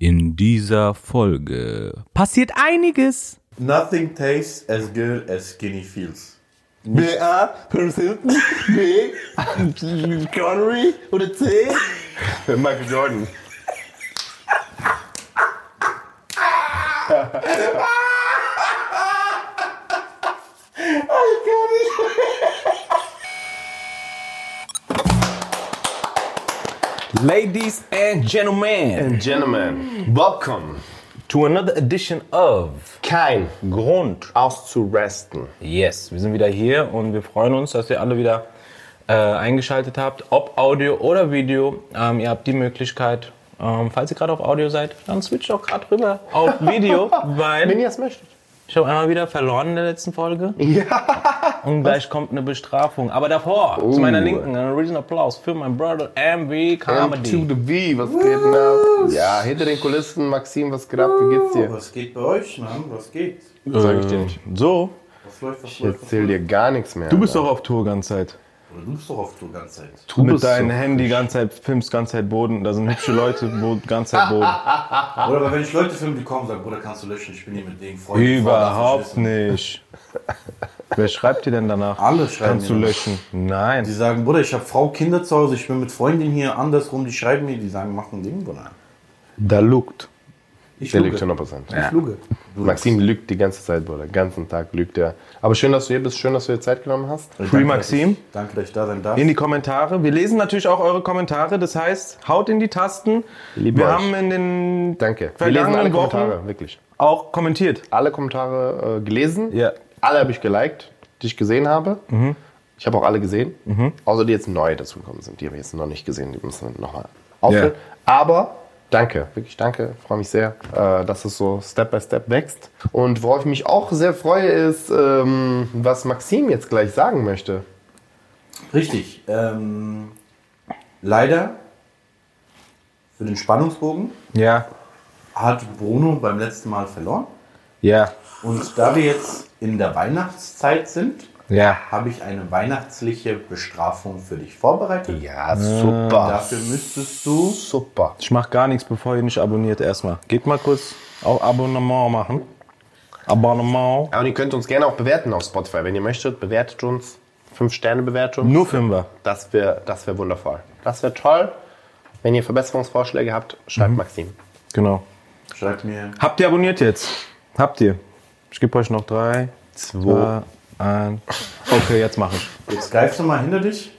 In dieser Folge passiert einiges. Nothing tastes as good as skinny feels. B, A, Paris Hilton, B, Connery oder C? Michael Jordan. Ladies and gentlemen, And gentlemen, welcome. to another edition of Kein Grund auszuresten. Yes, wir sind wieder hier und wir freuen uns, dass ihr alle wieder äh, eingeschaltet habt, ob Audio oder Video. Ähm, ihr habt die Möglichkeit, ähm, falls ihr gerade auf Audio seid, dann switcht auch gerade rüber auf Video, Wenn weil ihr es möchtet. Ich habe einmal wieder verloren in der letzten Folge. Ja. Und gleich kommt eine Bestrafung. Aber davor, zu meiner Linken, ein Original Applaus für meinen Brother MV M to Comedy. the V, was geht denn ab? Ja, hinter den Kulissen, Maxim, was geht ab? Wie geht's dir? Was geht bei euch, Mann? Was geht? Sag ich dir nicht. So, Was läuft, was Ich was erzähl dir gar nichts mehr. du bist doch auf Tour ganze Zeit. Oder du bist doch auf Tour ganze Zeit. Du Mit deinem so Handy ganze Zeit, filmst ganze Zeit Boden. Da sind hübsche Leute, Bo ganze Zeit Boden. Oder aber wenn ich Leute filme, die kommen, sagen, Bruder, kannst du löschen? Ich bin hier mit denen Freunden. Überhaupt nicht. Wer schreibt dir denn danach? Alle schreiben Kannst du mir. löschen? Nein. Die sagen, Bruder, ich habe Frau, Kinder zu Hause, ich bin mit Freundinnen hier, andersrum, die schreiben mir, die sagen, mach ein Ding, Bruder. Da lugt. Ich Der luge. lügt 100%. Ich luge. Du Maxim lügt die ganze Zeit, Bruder. Den ganzen Tag lügt er. Aber schön, dass du hier bist. Schön, dass du dir Zeit genommen hast. Danke, Free dass Maxim. ich- Danke, dass ich da sein darf. In die Kommentare. Wir lesen natürlich auch eure Kommentare. Das heißt, haut in die Tasten. Liebe Wir euch. haben in den Danke. Wir lesen alle vergangenen Wochen Kommentare, wirklich. auch kommentiert. Alle Kommentare äh, gelesen. Ja. Alle habe ich geliked, die ich gesehen habe. Ich habe auch alle gesehen. Außer die jetzt neu dazugekommen sind. Die habe ich jetzt noch nicht gesehen. Die müssen wir nochmal auffüllen. Aber danke, wirklich danke. Freue mich sehr, äh, dass es so Step by Step wächst. Und worauf ich mich auch sehr freue, ist, ähm, was Maxim jetzt gleich sagen möchte. Richtig. Ähm, leider für den Spannungsbogen Ja. hat Bruno beim letzten Mal verloren. Ja. Und da wir jetzt in der Weihnachtszeit sind, Ja. habe ich eine weihnachtliche Bestrafung für dich vorbereitet. Ja, super. Dafür müsstest du Super. Ich mach gar nichts, bevor ihr nicht abonniert erstmal. Geht mal kurz auf Abonnement machen. Abonnement. Aber ihr könnt uns gerne auch bewerten auf Spotify. Wenn ihr möchtet, bewertet uns. 5-Sterne-Bewertung. Nur Fünfer. Das wäre das wär wundervoll. Das wäre toll. Wenn ihr Verbesserungsvorschläge habt, schreibt Maxim. Genau. schreib mir. Habt ihr abonniert jetzt? Habt ihr? Ich gebe euch noch drei, Zwei. zwei, ein. Okay, jetzt mache ich. Jetzt greifst du mal hinter dich.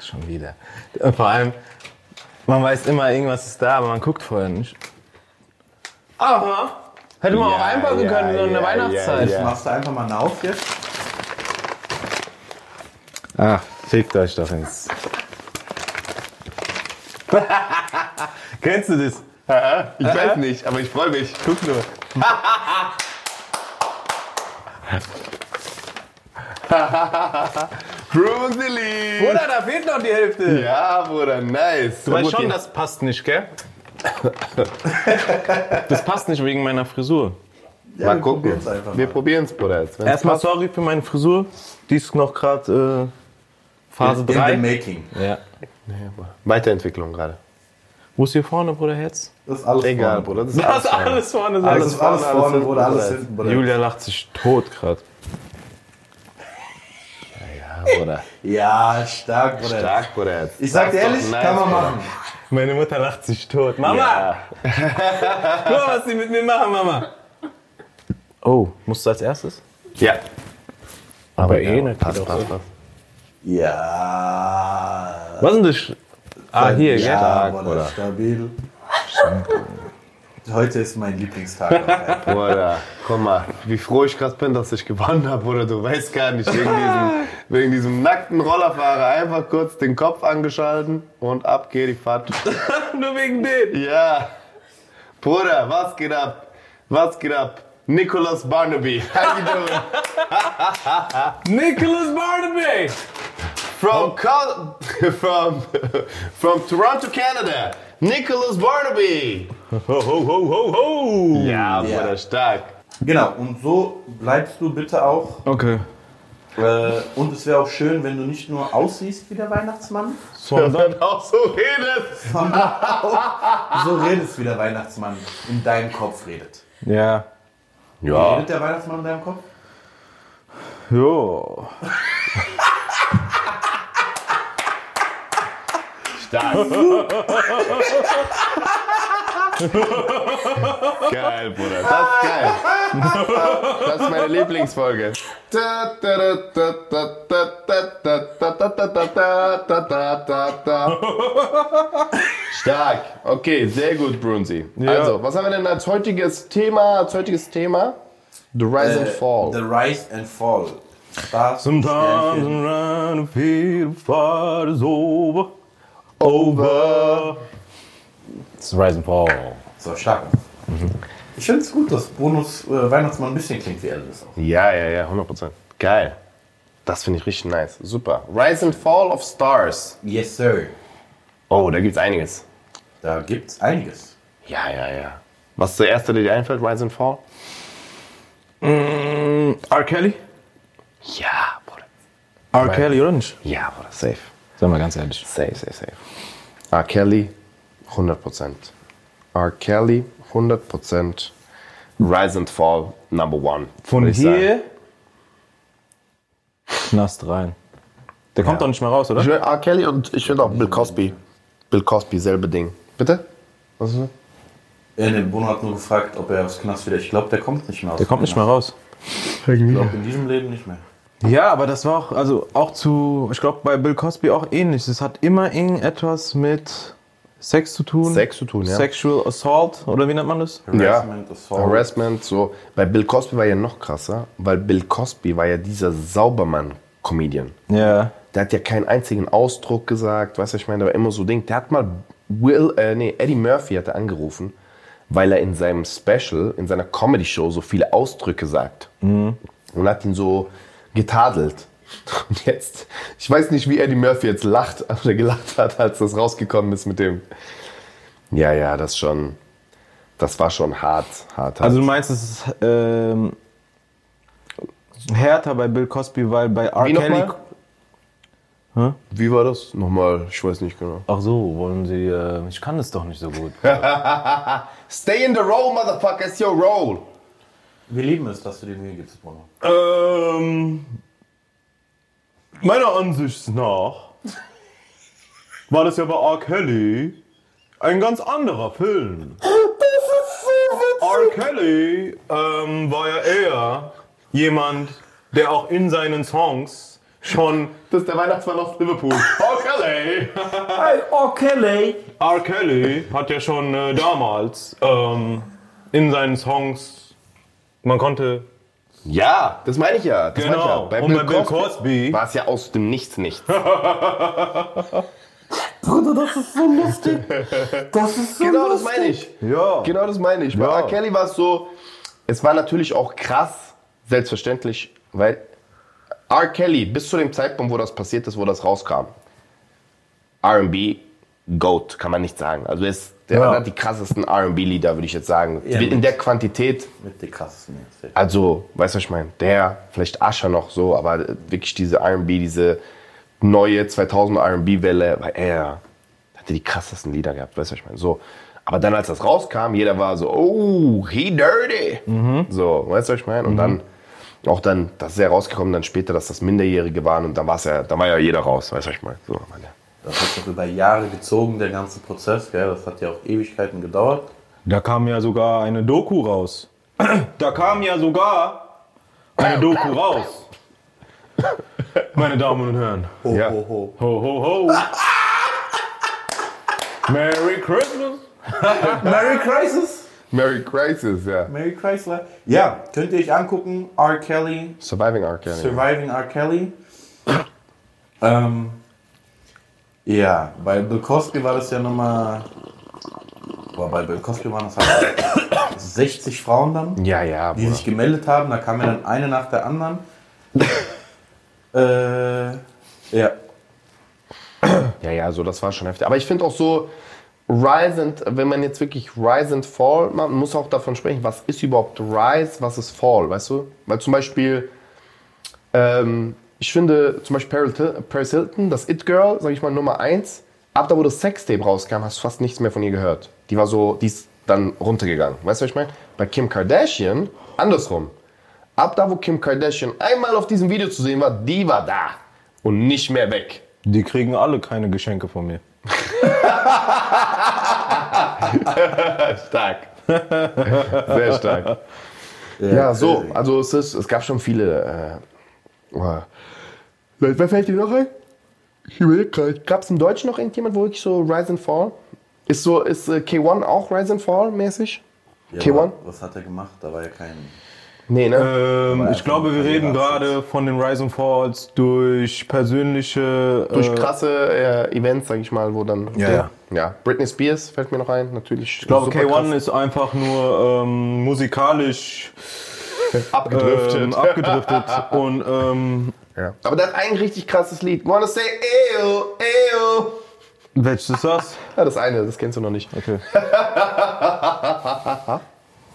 Schon wieder. Vor allem, man weiß immer, irgendwas ist da, aber man guckt vorher nicht. Aha. Hätte man auch Ja, einpacken ja, können, so in der ja, Weihnachtszeit. ja, ja. Machst du einfach mal eine auf jetzt. Ach, fickt euch doch ins. Kennst du das? Ich weiß nicht, aber ich freue mich. Guck nur. Bruce Lee. Bruder, da fehlt noch die Hälfte. Ja, Bruder, nice. Du weißt schon, das passt nicht, gell? Das passt nicht wegen meiner Frisur. Ja, Mal wir gucken. probieren's einfach Wir mal. probieren es, Bruder. Jetzt. Wenn's Erstmal passt. sorry für meine Frisur. Die ist noch gerade äh, Phase In the 3. making. Ja. Weiterentwicklung gerade. Wo ist hier vorne, Bruder, Herz? Das ist alles Egal, vorne. Bruder. Das ist Das alles alles vorne. Das ist alles vorne, alles vorne, Bruder, alles hinten, Bruder. Julia lacht sich tot gerade. Ja, Bruder. Ja, stark, Bruder. Stark, Bruder. Jetzt. Ich sag dir ehrlich, nice, kann man Bruder. machen. Meine Mutter lacht sich tot. Mama! Ja. Guck mal, was sie mit mir machen, Mama. Oh, musst du als erstes? ja. Aber ja, eh nicht. Passt, passt, passt. Ja. Was ist denn das? Ah, hier, ja, Stark, Bruder, Bruder. stabil. Heute ist mein Lieblingstag. Bruder, guck mal, wie froh ich gerade bin, dass ich gewonnen habe, Bruder. Du weißt gar nicht, wegen diesem, wegen diesem nackten Rollerfahrer einfach kurz den Kopf angeschalten und ab geht die Fahrt. Nur wegen dem. Ja. Bruder, was geht ab? Was geht ab? Nicholas Barnaby. How you doing? Nicholas Barnaby! From, Col- from, from Toronto, Canada. Nicholas Barnaby. Ho, ho, ho, ho, ho! Ja, Ja. Bruder, stark. Genau, und so bleibst du bitte auch. Okay. Äh, und es wäre auch schön, wenn du nicht nur aussiehst wie der Weihnachtsmann, Sondern auch so redest. sondern auch so redest, wie der Weihnachtsmann in deinem Kopf redet. ja. Wie Ja. redet der Weihnachtsmann in deinem Kopf? Jo. Stark. geil, Bruder. Das ist geil. Das ist meine Lieblingsfolge. Stark. Okay, sehr gut, Brunzi. Ja. Also, was haben wir denn als heutiges Thema? Als heutiges Thema? The Rise and Fall. Äh, The Rise and Fall. Sometimes around and feel the fight is over. Over. It's Rise and Fall. So, stark. Ich finde es gut, dass Bonus äh, Weihnachtsmann ein bisschen klingt wie Elvis auch. Ja, ja, ja, 100%. Geil. Das finde ich richtig nice. Super. Rise and Fall of Stars. Yes, sir. Oh, da gibt's einiges. Da gibt's einiges. Ja, ja, ja. Was ist der erste, der dir einfällt? Rise and Fall? R. Kelly? Ja, Bruder. R. Kelly oder nicht? Ja, Bruder. Safe. Sagen wir ganz ehrlich. Safe, safe, safe. R. Kelly, 100%. R. Kelly, 100%. Rise and Fall, number one. Von hier Knast rein. Der kommt doch nicht mehr raus, oder? Ich will R. Kelly und ich finde auch Bill Cosby. Bill Cosby, selbe Ding. Bitte? Was ist das? Äh, nee, Bono hat nur gefragt, ob er aus Knast wieder. Ich glaube, der kommt nicht mehr aus. Der kommt nicht mehr raus. Ich glaube, in diesem Leben nicht mehr. Ja, aber das war auch, also auch zu, ich glaube bei Bill Cosby auch ähnlich. Es hat immer irgendetwas mit Sex zu tun. Sex zu tun, ja. Sexual Assault, oder wie nennt man das? Harassment, Assault. Harassment, so. Bei Bill Cosby war ja noch krasser, weil Bill Cosby war ja dieser Saubermann-Comedian. Ja. Der hat ja keinen einzigen Ausdruck gesagt, weißt du, ich meine, der war immer so Ding. Der hat mal Will, äh, nee, Eddie Murphy hat er angerufen, weil er in seinem Special, in seiner Comedy-Show so viele Ausdrücke sagt. Und hat ihn so getadelt. Und jetzt, ich weiß nicht, wie Eddie Murphy jetzt lacht oder gelacht hat, als das rausgekommen ist mit dem. Ja, ja, das schon, das war schon hart, hart, hart. Also du meinst, es ist ähm, härter bei Bill Cosby, weil bei R. Wie Kelly... nochmal? Wie war das? Nochmal, ich weiß nicht genau. Ach so, wollen Sie, äh, ich kann es doch nicht so gut. Stay in the role, motherfucker, it's your role. Wir lieben es, dass du dir Mühe gibst, Bono. Ähm, meiner Ansicht nach war das ja bei R. Kelly ein ganz anderer Film. R. Kelly ähm, war ja eher jemand, der auch in seinen Songs schon. Das ist der Weihnachtsmann aus Liverpool. R. Kelly. Hey, oh, Kelly! R. Kelly hat ja schon äh, damals ähm, in seinen Songs, man konnte Ja, das meine ich ja. Das Genau. Meine ich ja. Und bei Bill Cosby- war es ja aus dem Nichts nichts. Bruder, das ist so lustig. Das ist so genau das lustig. meine ich. Ja. Genau das meine ich. Bei Ja. R. Kelly war es so, es war natürlich auch krass, selbstverständlich, weil R. Kelly bis zu dem Zeitpunkt, wo das passiert ist, wo das rauskam, R&B, GOAT, kann man nicht sagen. Also er ist, der Ja. hat die krassesten R&B-Lieder, würde ich jetzt sagen. Ja. In der Quantität, Mit den krassesten also, weißt du, was ich meine? Der, vielleicht Asher noch so, aber wirklich diese R&B, diese neue 2000 R&B-Welle, weil er hatte die krassesten Lieder gehabt, weißt du, was ich meine? So. Aber dann, als das rauskam, jeder war so, oh, he dirty. So, weißt du, was ich meine? Und dann, auch dann, das ist ja rausgekommen, dann später, dass das Minderjährige waren und dann war es ja, dann war ja jeder raus, weißt du, was ich meine? So, meine. Das hat doch über Jahre gezogen, der ganze Prozess. Gell? Das hat ja auch Ewigkeiten gedauert. Da kam ja sogar eine Doku raus. Da kam ja sogar eine Doku raus. Meine Damen und Herren. Ho, Ja. ho, ho. Ho, ho, ho. Merry Christmas. Merry Crisis! Merry Crisis, ja. Merry Chrysler. Ja, könnt ihr euch angucken. R. Kelly, Surviving R. Kelly. Surviving R. Kelly. ähm, ja, bei Bill Cosby war das ja nochmal. Boah, bei Bill Cosby waren das halt 60 Frauen dann, ja, ja, die Bruder. sich gemeldet haben. Da kam ja dann eine nach der anderen. äh, ja. Ja, ja, so, das war schon heftig. Aber ich finde auch so, Rise and, wenn man jetzt wirklich Rise and Fall, man muss auch davon sprechen, was ist überhaupt Rise, was ist Fall, weißt du? Weil zum Beispiel, ähm, ich finde zum Beispiel Paris Hil- Paris Hilton, das It Girl, sag ich mal Nummer eins. Ab da, wo das Sextape rauskam, hast du fast nichts mehr von ihr gehört. Die war so, die ist dann runtergegangen. Weißt du, was ich meine? Bei Kim Kardashian, andersrum. Ab da, wo Kim Kardashian einmal auf diesem Video zu sehen war, die war da. Und nicht mehr weg. Die kriegen alle keine Geschenke von mir. Stark. Sehr stark. Ja, so, also es, ist, es gab schon viele. Äh, oh. Wer fällt dir noch ein? Ich überlege gerade. Gab es im Deutschen noch irgendjemand, wo wirklich so Rise and Fall? Ist so, ist äh, K1 auch Rise and Fall mäßig? Ja, K1? aber Was hat er gemacht? Da war ja kein. Nee, ne? Ähm, ich glaube, wir reden gerade von den Rise and Falls durch persönliche. Durch äh, krasse äh, Events, sag ich mal, wo dann. Ja, der, ja. Britney Spears fällt mir noch ein, natürlich. Ich glaube, K1 ist einfach nur ähm, musikalisch abgedriftet. ähm, abgedriftet. und ähm, ja. Aber der hat ein richtig krasses Lied. Wanna say ew, ew. welches ist das? Ja, das eine, das kennst du noch nicht. Okay.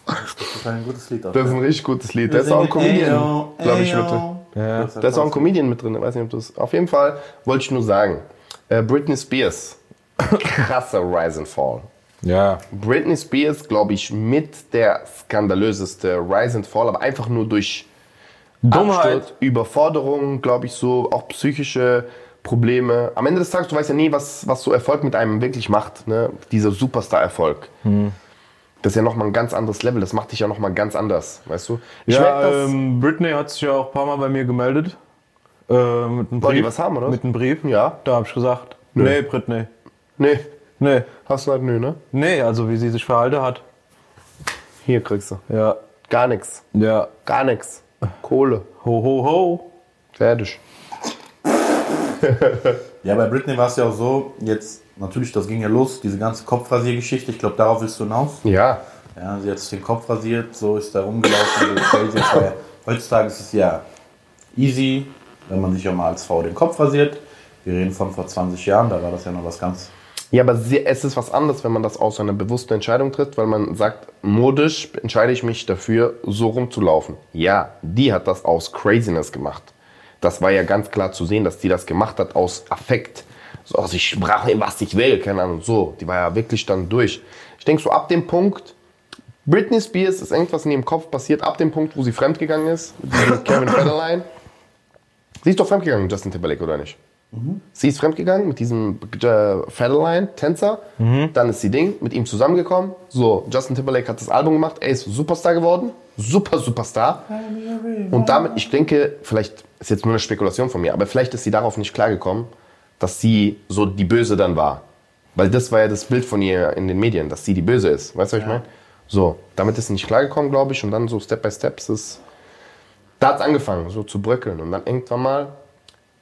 Das ist ein gutes Lied. Das ist ein richtig gutes Lied. Da ist auch ein Comedian, glaube ich, mit drin. Ja. Da ist auch ein Comedian mit drin. Ich weiß nicht, ob du es. Auf jeden Fall wollte ich nur sagen: äh, Britney Spears. Krasser Rise and Fall. Ja. Britney Spears, glaube ich, mit der skandalöseste Rise and Fall, aber einfach nur durch Dummheit. Absturz, Überforderung, glaube ich, so, auch psychische Probleme. Am Ende des Tages, du weißt ja nie, was, was so Erfolg mit einem wirklich macht, ne? dieser Superstar-Erfolg. Das ist ja nochmal ein ganz anderes Level, das macht dich ja nochmal ganz anders, weißt du? Ich Ja, ähm, Britney hat sich ja auch ein paar Mal bei mir gemeldet. Äh, mit einem Brief. ihr was haben, oder? Mit einem Brief. Ja. Da habe ich gesagt, nee, Britney. nee, Nee. hast du halt nö, ne? Nee, also wie sie sich verhalten hat. Hier kriegst du. Ja. Gar nichts. Ja. Gar nichts. Kohle. Ho, ho, ho. Fertig. Ja, bei Britney war es ja auch so, jetzt natürlich, das ging ja los, diese ganze Kopfrasiergeschichte. Ich glaube, darauf willst du hinaus. Ja. Ja, sie hat sich den Kopf rasiert, so ist da rumgelaufen, so ja, heutzutage ist es ja easy, wenn man sich ja mal als Frau den Kopf rasiert. Wir reden von vor 20 Jahren, da war das ja noch was ganz. Ja, aber es ist was anderes, wenn man das aus einer bewussten Entscheidung tritt, weil man sagt, modisch entscheide ich mich dafür, so rumzulaufen. Ja, die hat das aus Craziness gemacht. Das war ja ganz klar zu sehen, dass die das gemacht hat aus Affekt. So aus, ich sprach mir, was ich will, keine Ahnung, so. Die war ja wirklich dann durch. Ich denke so, ab dem Punkt, Britney Spears ist irgendwas in ihrem Kopf passiert, ab dem Punkt, wo sie fremdgegangen ist, mit Kevin Federline. Sie ist doch fremdgegangen Justin Timberlake, oder nicht? Sie ist fremdgegangen mit diesem äh, Federline-Tänzer. Dann ist sie Ding mit ihm zusammengekommen. So, Justin Timberlake hat das Album gemacht. Er ist Superstar geworden. Super, Superstar. Und damit, ich denke, vielleicht ist jetzt nur eine Spekulation von mir, aber vielleicht ist sie darauf nicht klargekommen, dass sie so die Böse dann war. Weil das war ja das Bild von ihr in den Medien, dass sie die Böse ist. Weißt du, was ich meine? So, damit ist sie nicht klargekommen, glaube ich. Und dann so Step by Step ist es. Da hat es angefangen, so zu bröckeln. Und dann irgendwann mal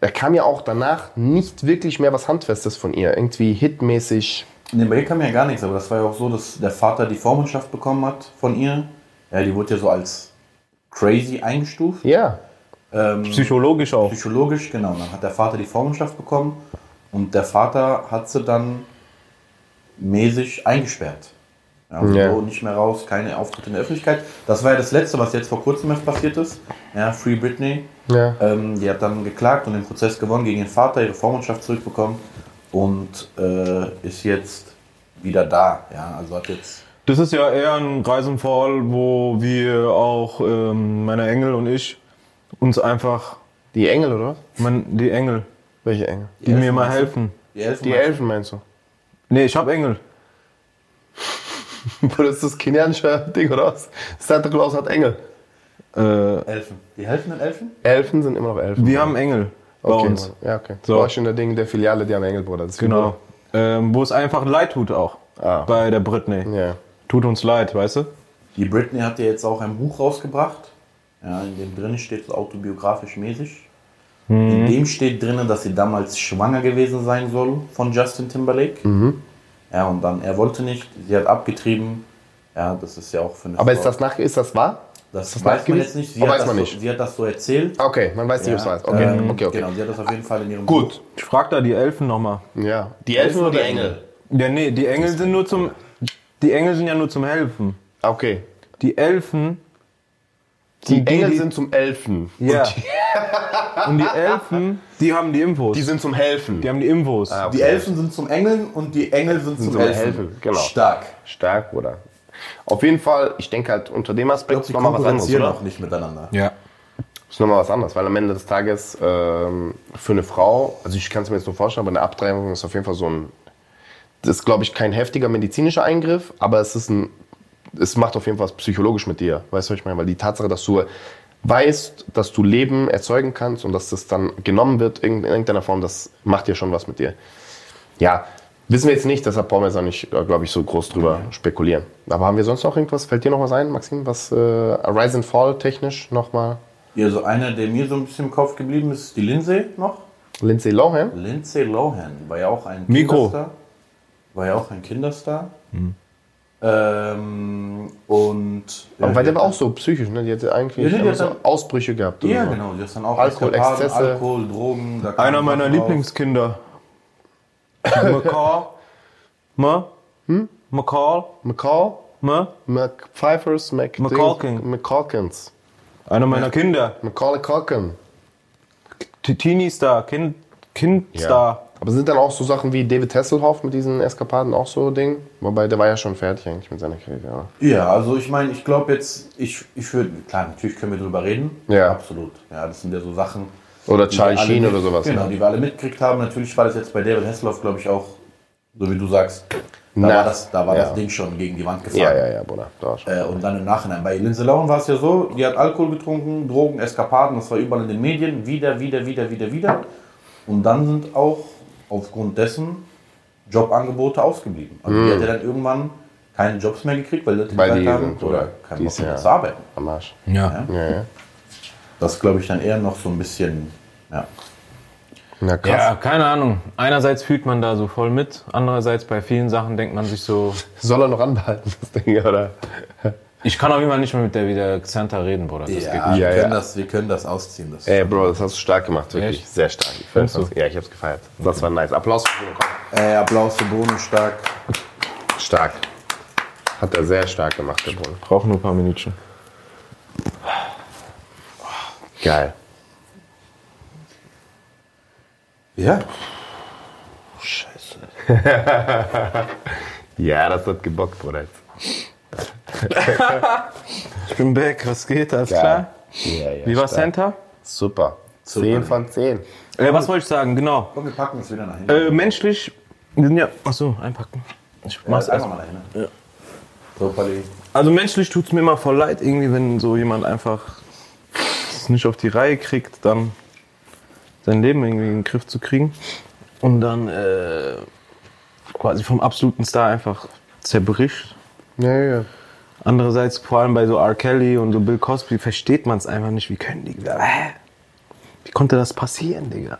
da kam ja auch danach nicht wirklich mehr was Handfestes von ihr. Irgendwie hitmäßig. Ne, bei ihr kam ja gar nichts, aber das war ja auch so, dass der Vater die Vormundschaft bekommen hat von ihr. Ja, die wurde ja so als crazy eingestuft. Ja. Ähm, Psychologisch auch. Psychologisch, genau. Dann hat der Vater die Vormundschaft bekommen und der Vater hat sie dann mäßig eingesperrt. Ja, also Ja. so nicht mehr raus, keine Auftritte in der Öffentlichkeit. Das war ja das Letzte, was jetzt vor kurzem erst passiert ist. Ja, Free Britney. Ja. Ähm, die hat dann geklagt und den Prozess gewonnen gegen ihren Vater, ihre Vormundschaft zurückbekommen und äh, ist jetzt wieder da. Ja, also hat jetzt Das ist ja eher ein Reisenfall, wo wir auch, ähm, meine Engel und ich, uns einfach, Die Engel, oder? mein, die Engel, Welche Engel? die, mir Elfen mal helfen. die Elfen. Die Elfen meinst du? Nee, ich hab Engel. Bruder, ist das kenianische Ding, oder was? Santa Claus hat Engel. Äh, Elfen. Die helfenden Elfen? Elfen sind immer noch Elfen. wir haben Engel bei okay, uns. Mann. Ja, okay. So. War schon der Ding der Filiale, die haben Engel, Bruder. Das ist wie Genau. Ähm, wo es einfach leid tut auch. Ah. Bei der Britney. Ja. Tut uns leid, weißt du? Die Britney hat ja jetzt auch ein Buch rausgebracht. Ja, in dem drin steht so autobiografisch mäßig. In dem steht drin, dass sie damals schwanger gewesen sein soll von Justin Timberlake. Ja, und dann, er wollte nicht, sie hat abgetrieben. Ja, das ist ja auch für eine Aber Frau- ist das, nach, ist das wahr? Das, das weiß man jetzt nicht. Sie, Oh, hat weiß das man so, nicht. sie hat das so erzählt. Okay, man weiß nicht, ob es ist. Okay, ähm, okay, okay. Genau, sie hat das auf jeden Fall in ihrem Buch. Gut. Ich frag da die Elfen nochmal. Ja. Die Elfen oder die Engel? Ja, nee, die Engel sind nur zum. Die Engel sind ja nur zum Helfen. Okay. Die Elfen. Die, die- Engel die- sind zum Elfen. Ja. Und die, die Elfen, die haben die Infos. Die sind zum Helfen. Die haben die Infos. Ah, okay. Die Elfen sind zum Engeln und die Engel sind, zum, zum Helfen. Helfen, genau. Stark. Stark, Bruder. Auf jeden Fall, ich denke halt unter dem Ich Aspekt die nochmal was anderes, oder? auch nicht miteinander. ja. ist nochmal was anderes, weil am Ende des Tages ähm, für eine Frau, also ich kann es mir jetzt nur vorstellen, aber eine Abtreibung ist auf jeden Fall so ein, das ist glaube ich kein heftiger medizinischer Eingriff, aber es ist ein, es macht auf jeden Fall was psychologisch mit dir, weißt du, was ich meine? Weil die Tatsache, dass du weißt, dass du Leben erzeugen kannst und dass das dann genommen wird in irgendeiner Form, das macht ja schon was mit dir. Ja, wissen wir jetzt nicht, deshalb brauchen wir jetzt auch nicht, glaube ich, so groß drüber spekulieren. Aber haben wir sonst noch irgendwas? Fällt dir noch was ein, Maxim, was äh, Rise and Fall technisch nochmal? Ja, so einer, der mir so ein bisschen im Kopf geblieben ist, ist die Lindsay noch. Lindsay Lohan? Lindsay Lohan war ja auch ein Mikro. Kinderstar. War ja auch ein Kinderstar. Ähm, und. Aber ja, weil die der war auch so psychisch, ne? Die hatte eigentlich Ja, die hat so dann- Ausbrüche gehabt. oder Ja, so. genau. Die hat dann auch Alkohol, Eskapaden, Exzesse. Alkohol, Drogen. Einer meiner. Lieblingskinder. McCall. Ma? Hm? McCall? McCall, Ma? McPfeifers, Mc McCalkin. McCalkins. Einer meiner Kinder. Macaulay Culkin. T- Teenie-Star. Kind, Kindstar. Aber sind dann auch so Sachen wie David Hasselhoff mit diesen Eskapaden auch so Ding? Wobei, der war ja schon fertig eigentlich mit seiner Karriere. Ja, also ich meine, ich glaube jetzt, ich, ich würde, klar, natürlich können wir drüber reden. Ja. Absolut. Ja, das sind ja so Sachen. Oder Charlie Sheen oder sowas. Genau, ne? die wir alle mitgekriegt haben. Natürlich war das jetzt bei David Hasselhoff, glaube ich, auch, so wie du sagst, da Na, war, das, da war ja. das Ding schon gegen die Wand gefahren. Ja, ja, ja, Bruder. Da. Äh, und dann im Nachhinein. Bei Lindsay Lohan war es ja so, die hat Alkohol getrunken, Drogen, Eskapaden, das war überall in den Medien, wieder, wieder, wieder, wieder, wieder. Und dann sind auch aufgrund dessen Jobangebote ausgeblieben. Also die hat ja dann irgendwann keine Jobs mehr gekriegt, weil Leute. Weil gesagt die haben, oder oder keinen Bock mehr zu arbeiten. Am Arsch. Ja. Ja, ja. Das glaube ich dann eher noch so ein bisschen, ja. Na krass. Ja, keine Ahnung. Einerseits fühlt man da so voll mit, andererseits bei vielen Sachen denkt man sich so, Soll er noch anbehalten, das Ding, oder? Ich kann auf jeden Fall nicht mehr mit der wieder Xanta reden, Bruder. Das geht Ja, nicht. wir, Ja, können ja. Das, wir können das ausziehen. Das Ey, Bro, das hast du stark gemacht, wirklich. Echt? Sehr stark. Ich find's- Ja, ich hab's gefeiert. Das war nice. Applaus für Bruno. Komm. äh, Applaus für Bruno stark. Stark. Hat er sehr stark gemacht, der Bruno. Braucht nur ein paar Minütchen. Geil. Ja. Scheiße. ja, das hat gebockt, Bruder. Ich bin back, was geht? Alles Geil. klar? Ja, ja, Wie war stark. Santa? Super. Super. 10 von 10. Äh, was wollte ich sagen? Genau. Komm, wir packen es wieder nach hinten. Äh, menschlich, wir sind ja. Achso, einpacken. Ich mach's Mach's erst. einfach mal dahin. So. Also menschlich tut es mir immer voll leid, irgendwie, wenn so jemand einfach es nicht auf die Reihe kriegt, dann sein Leben irgendwie in den Griff zu kriegen und dann äh, quasi vom absoluten Star einfach zerbricht. Ja, ja. Andererseits, vor allem bei so R. Kelly und so Bill Cosby, versteht man es einfach nicht. Wie können die. Hä? Wie konnte das passieren, Digga?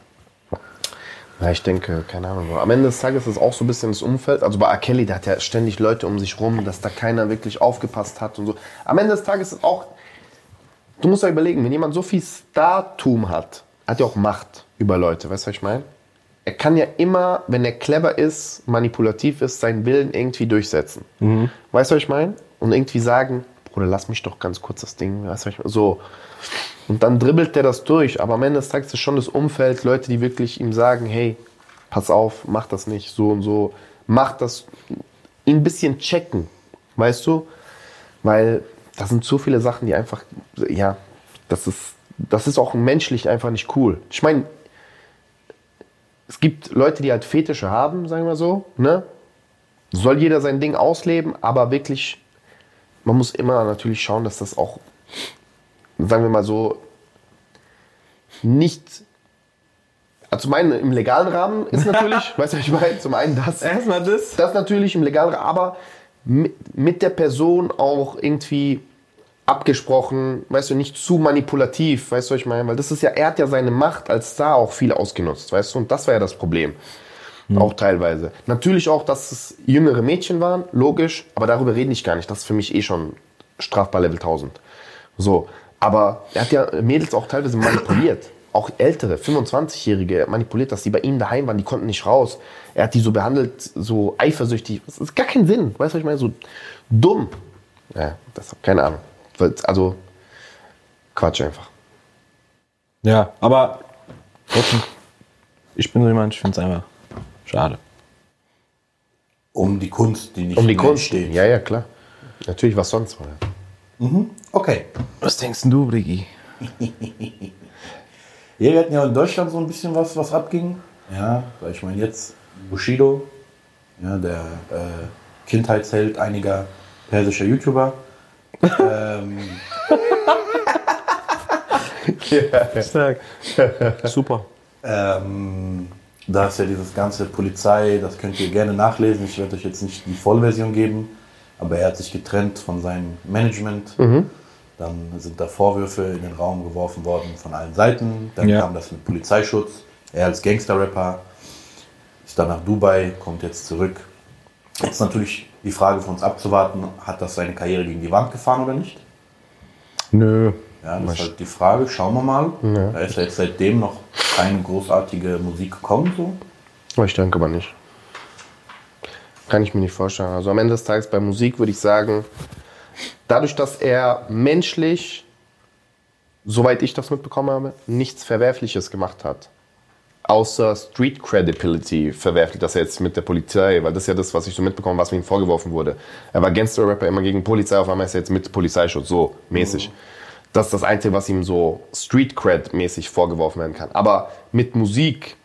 Ja, ich denke, keine Ahnung. Am Ende des Tages ist es auch so ein bisschen das Umfeld. Also bei R. Kelly, der hat ja ständig Leute um sich rum, dass da keiner wirklich aufgepasst hat und so. Am Ende des Tages ist auch, du musst ja überlegen, wenn jemand so viel Startum hat, hat er auch Macht über Leute. Weißt du, was ich meine? Er kann ja immer, wenn er clever ist, manipulativ ist, seinen Willen irgendwie durchsetzen. Weißt du, was ich meine? Und irgendwie sagen, Bruder, lass mich doch ganz kurz das Ding? So. Und dann dribbelt der das durch. Aber am Ende des Tages ist schon das Umfeld, Leute, die wirklich ihm sagen, hey, pass auf, mach das nicht, so und so. Mach das, ihn ein bisschen checken, weißt du? Weil das sind so viele Sachen, die einfach, ja, das ist, das ist auch menschlich einfach nicht cool. Ich meine, es gibt Leute, die halt Fetische haben, sagen wir so, ne? Soll jeder sein Ding ausleben, aber wirklich, man muss immer natürlich schauen, dass das auch, sagen wir mal so, nicht. Also zum einen im legalen Rahmen ist natürlich, weißt du, ich meine? Zum einen das. Erstmal das. Das natürlich im legalen Rahmen, aber mit, mit der Person auch irgendwie abgesprochen, weißt du, nicht zu manipulativ, weißt du, was ich meine? Weil das ist ja, er hat ja seine Macht als Star auch viel ausgenutzt, weißt du, und das war ja das Problem. Auch teilweise. Natürlich auch, dass es jüngere Mädchen waren, logisch, aber darüber rede ich gar nicht. Das ist für mich eh schon strafbar Level 1000. So, aber er hat ja Mädels auch teilweise manipuliert. Auch ältere, 25-Jährige manipuliert, dass die bei ihm daheim waren, die konnten nicht raus. Er hat die so behandelt, so eifersüchtig. Das ist gar keinen Sinn. Weißt du, was ich meine? So dumm. Ja, das keine Ahnung. Also, Quatsch einfach. Ja, aber trotzdem, ich bin so jemand, ich finde es einfach schade. Um die Kunst, die nicht Um die Kunst. steht. Ja, ja, klar. Natürlich, was sonst? Okay. Was denkst denn du, Brigi? Ja, wir hatten ja in Deutschland so ein bisschen was, was abging. Ja, weil ich meine jetzt Bushido, ja, der äh, Kindheitsheld einiger persischer YouTuber. ähm, Stark. Super. ähm, da ist ja dieses ganze Polizei, das könnt ihr gerne nachlesen. Ich werde euch jetzt nicht die Vollversion geben, aber er hat sich getrennt von seinem Management. Dann sind da Vorwürfe in den Raum geworfen worden von allen Seiten. Dann Ja. kam das mit Polizeischutz. Er als Gangster-Rapper ist dann nach Dubai, kommt jetzt zurück. Jetzt natürlich die Frage von uns abzuwarten, hat das seine Karriere gegen die Wand gefahren oder nicht? Nö. Ja, das ist halt die Frage. Schauen wir mal. Da ist ja jetzt seitdem noch keine großartige Musik gekommen. So. Aber ich denke aber nicht. Kann ich mir nicht vorstellen. Also am Ende des Tages bei Musik würde ich sagen, dadurch, dass er menschlich, soweit ich das mitbekommen habe, nichts Verwerfliches gemacht hat. Außer Street Credibility verwerflich, dass er jetzt mit der Polizei, weil das ist ja das, was ich so mitbekomme, was ihm vorgeworfen wurde. Er war Gangster-Rapper immer gegen Polizei, auf einmal ist er jetzt mit Polizeischutz, so mäßig. Das ist das Einzige, was ihm so Street Cred-mäßig vorgeworfen werden kann. Aber mit Musik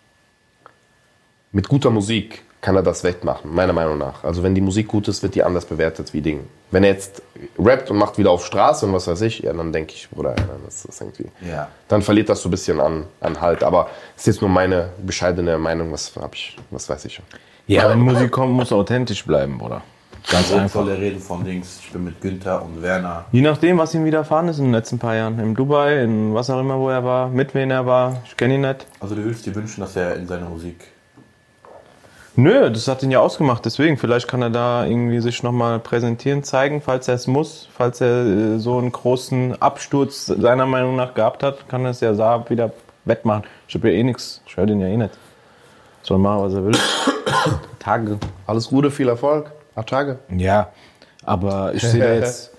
mit guter Musik kann er das wettmachen, meiner Meinung nach. Also wenn die Musik gut ist, wird die anders bewertet wie Ding. Wenn er jetzt rappt und macht wieder auf Straße und was weiß ich, ja, dann denke ich, Bruder, ja, dann ist das irgendwie. Ja. Dann verliert das so ein bisschen an, an Halt. Aber ist jetzt nur meine bescheidene Meinung, was hab ich, was weiß ich. Ja, wenn Musik kommt, muss authentisch bleiben, Bruder. Ganz einfach. reden von Dings. Ich bin mit Günther und Werner. Je nachdem, was ihm widerfahren ist in den letzten paar Jahren. In Dubai, in was auch immer, wo er war, mit wem er war. Ich kenne ihn nicht. Also du würdest dir wünschen, dass er in seiner Musik. Nö, das hat ihn ja ausgemacht. Deswegen, vielleicht kann er da irgendwie sich nochmal präsentieren, zeigen, falls er es muss. Falls er äh, so einen großen Absturz seiner Meinung nach gehabt hat, kann er es ja Saab wieder wettmachen. Ich habe ja eh nichts. Ich höre den ja eh nicht. Soll machen, was er will. Tage. Alles Gute, viel Erfolg. Acht Tage. Ja, aber ich sehe da jetzt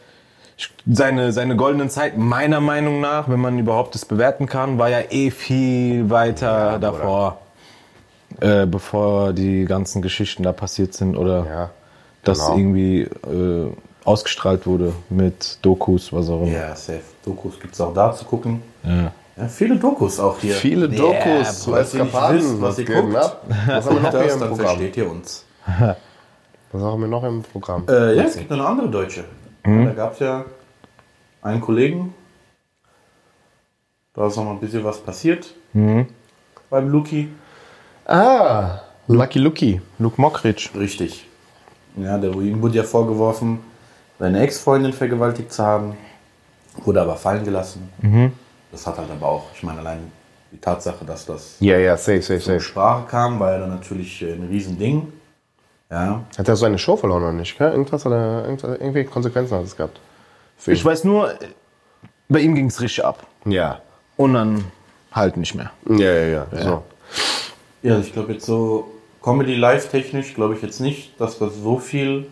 seine, seine goldenen Zeit, meiner Meinung nach, wenn man überhaupt das bewerten kann, war ja eh viel weiter davor, äh, bevor die ganzen Geschichten da passiert sind oder Ja, das genau. irgendwie äh, ausgestrahlt wurde mit Dokus, was auch immer. Ja, safe. Dokus gibt es auch da zu gucken. Ja. Ja, viele Dokus auch hier. Viele Dokus, Bruder, falls ihr nicht wisst, was ihr guckt, ab? Was haben wir noch hier das, im dann Programm? versteht ihr uns. Was haben wir noch im Programm? Äh, ja, es gibt noch eine andere Deutsche. Da gab es ja einen Kollegen. Da ist noch mal ein bisschen was passiert. Beim Luki. Ah, Lucky Lucky. Luke Mockridge. Richtig. Ja, der ihm wurde ja vorgeworfen, seine Ex-Freundin vergewaltigt zu haben. Wurde aber fallen gelassen. Das hat halt aber auch, ich meine, allein die Tatsache, dass das Ja, ja, safe, safe, zur safe. Sprache kam, war ja dann natürlich ein Riesending. Ja. Hat er seine Show verloren oder nicht? gell? Irgendwas hat er, irgendwie Konsequenzen hat es gehabt. Für Ich weiß nur, bei ihm ging es richtig ab. Ja. Und dann halt nicht mehr. Ja, ja, ja. So. Ja, also ich glaube jetzt so Comedy live technisch glaube ich jetzt nicht, dass das so viel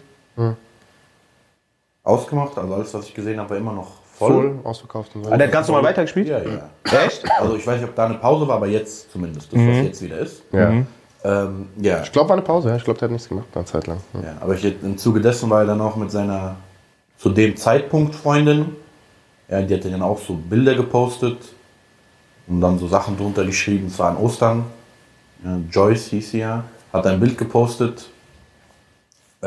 ausgemacht. Also alles, was ich gesehen habe, war immer noch voll. Voll ausverkauft und so. Ah, der hat ganz normal weitergespielt? Ja, ja. Echt? Also ich weiß nicht, ob da eine Pause war, aber jetzt zumindest, das was jetzt wieder ist. Ja. Ähm, ja. Ich glaube, war eine Pause. Ja. Ich glaube, der hat nichts gemacht eine Zeit lang. Ja. ja. Aber ich, im Zuge dessen war er dann auch mit seiner zu dem Zeitpunkt Freundin. Ja, die hat dann auch so Bilder gepostet und dann so Sachen drunter geschrieben. Es war an Ostern. Ja, Joyce hieß sie ja. Hat ein Bild gepostet.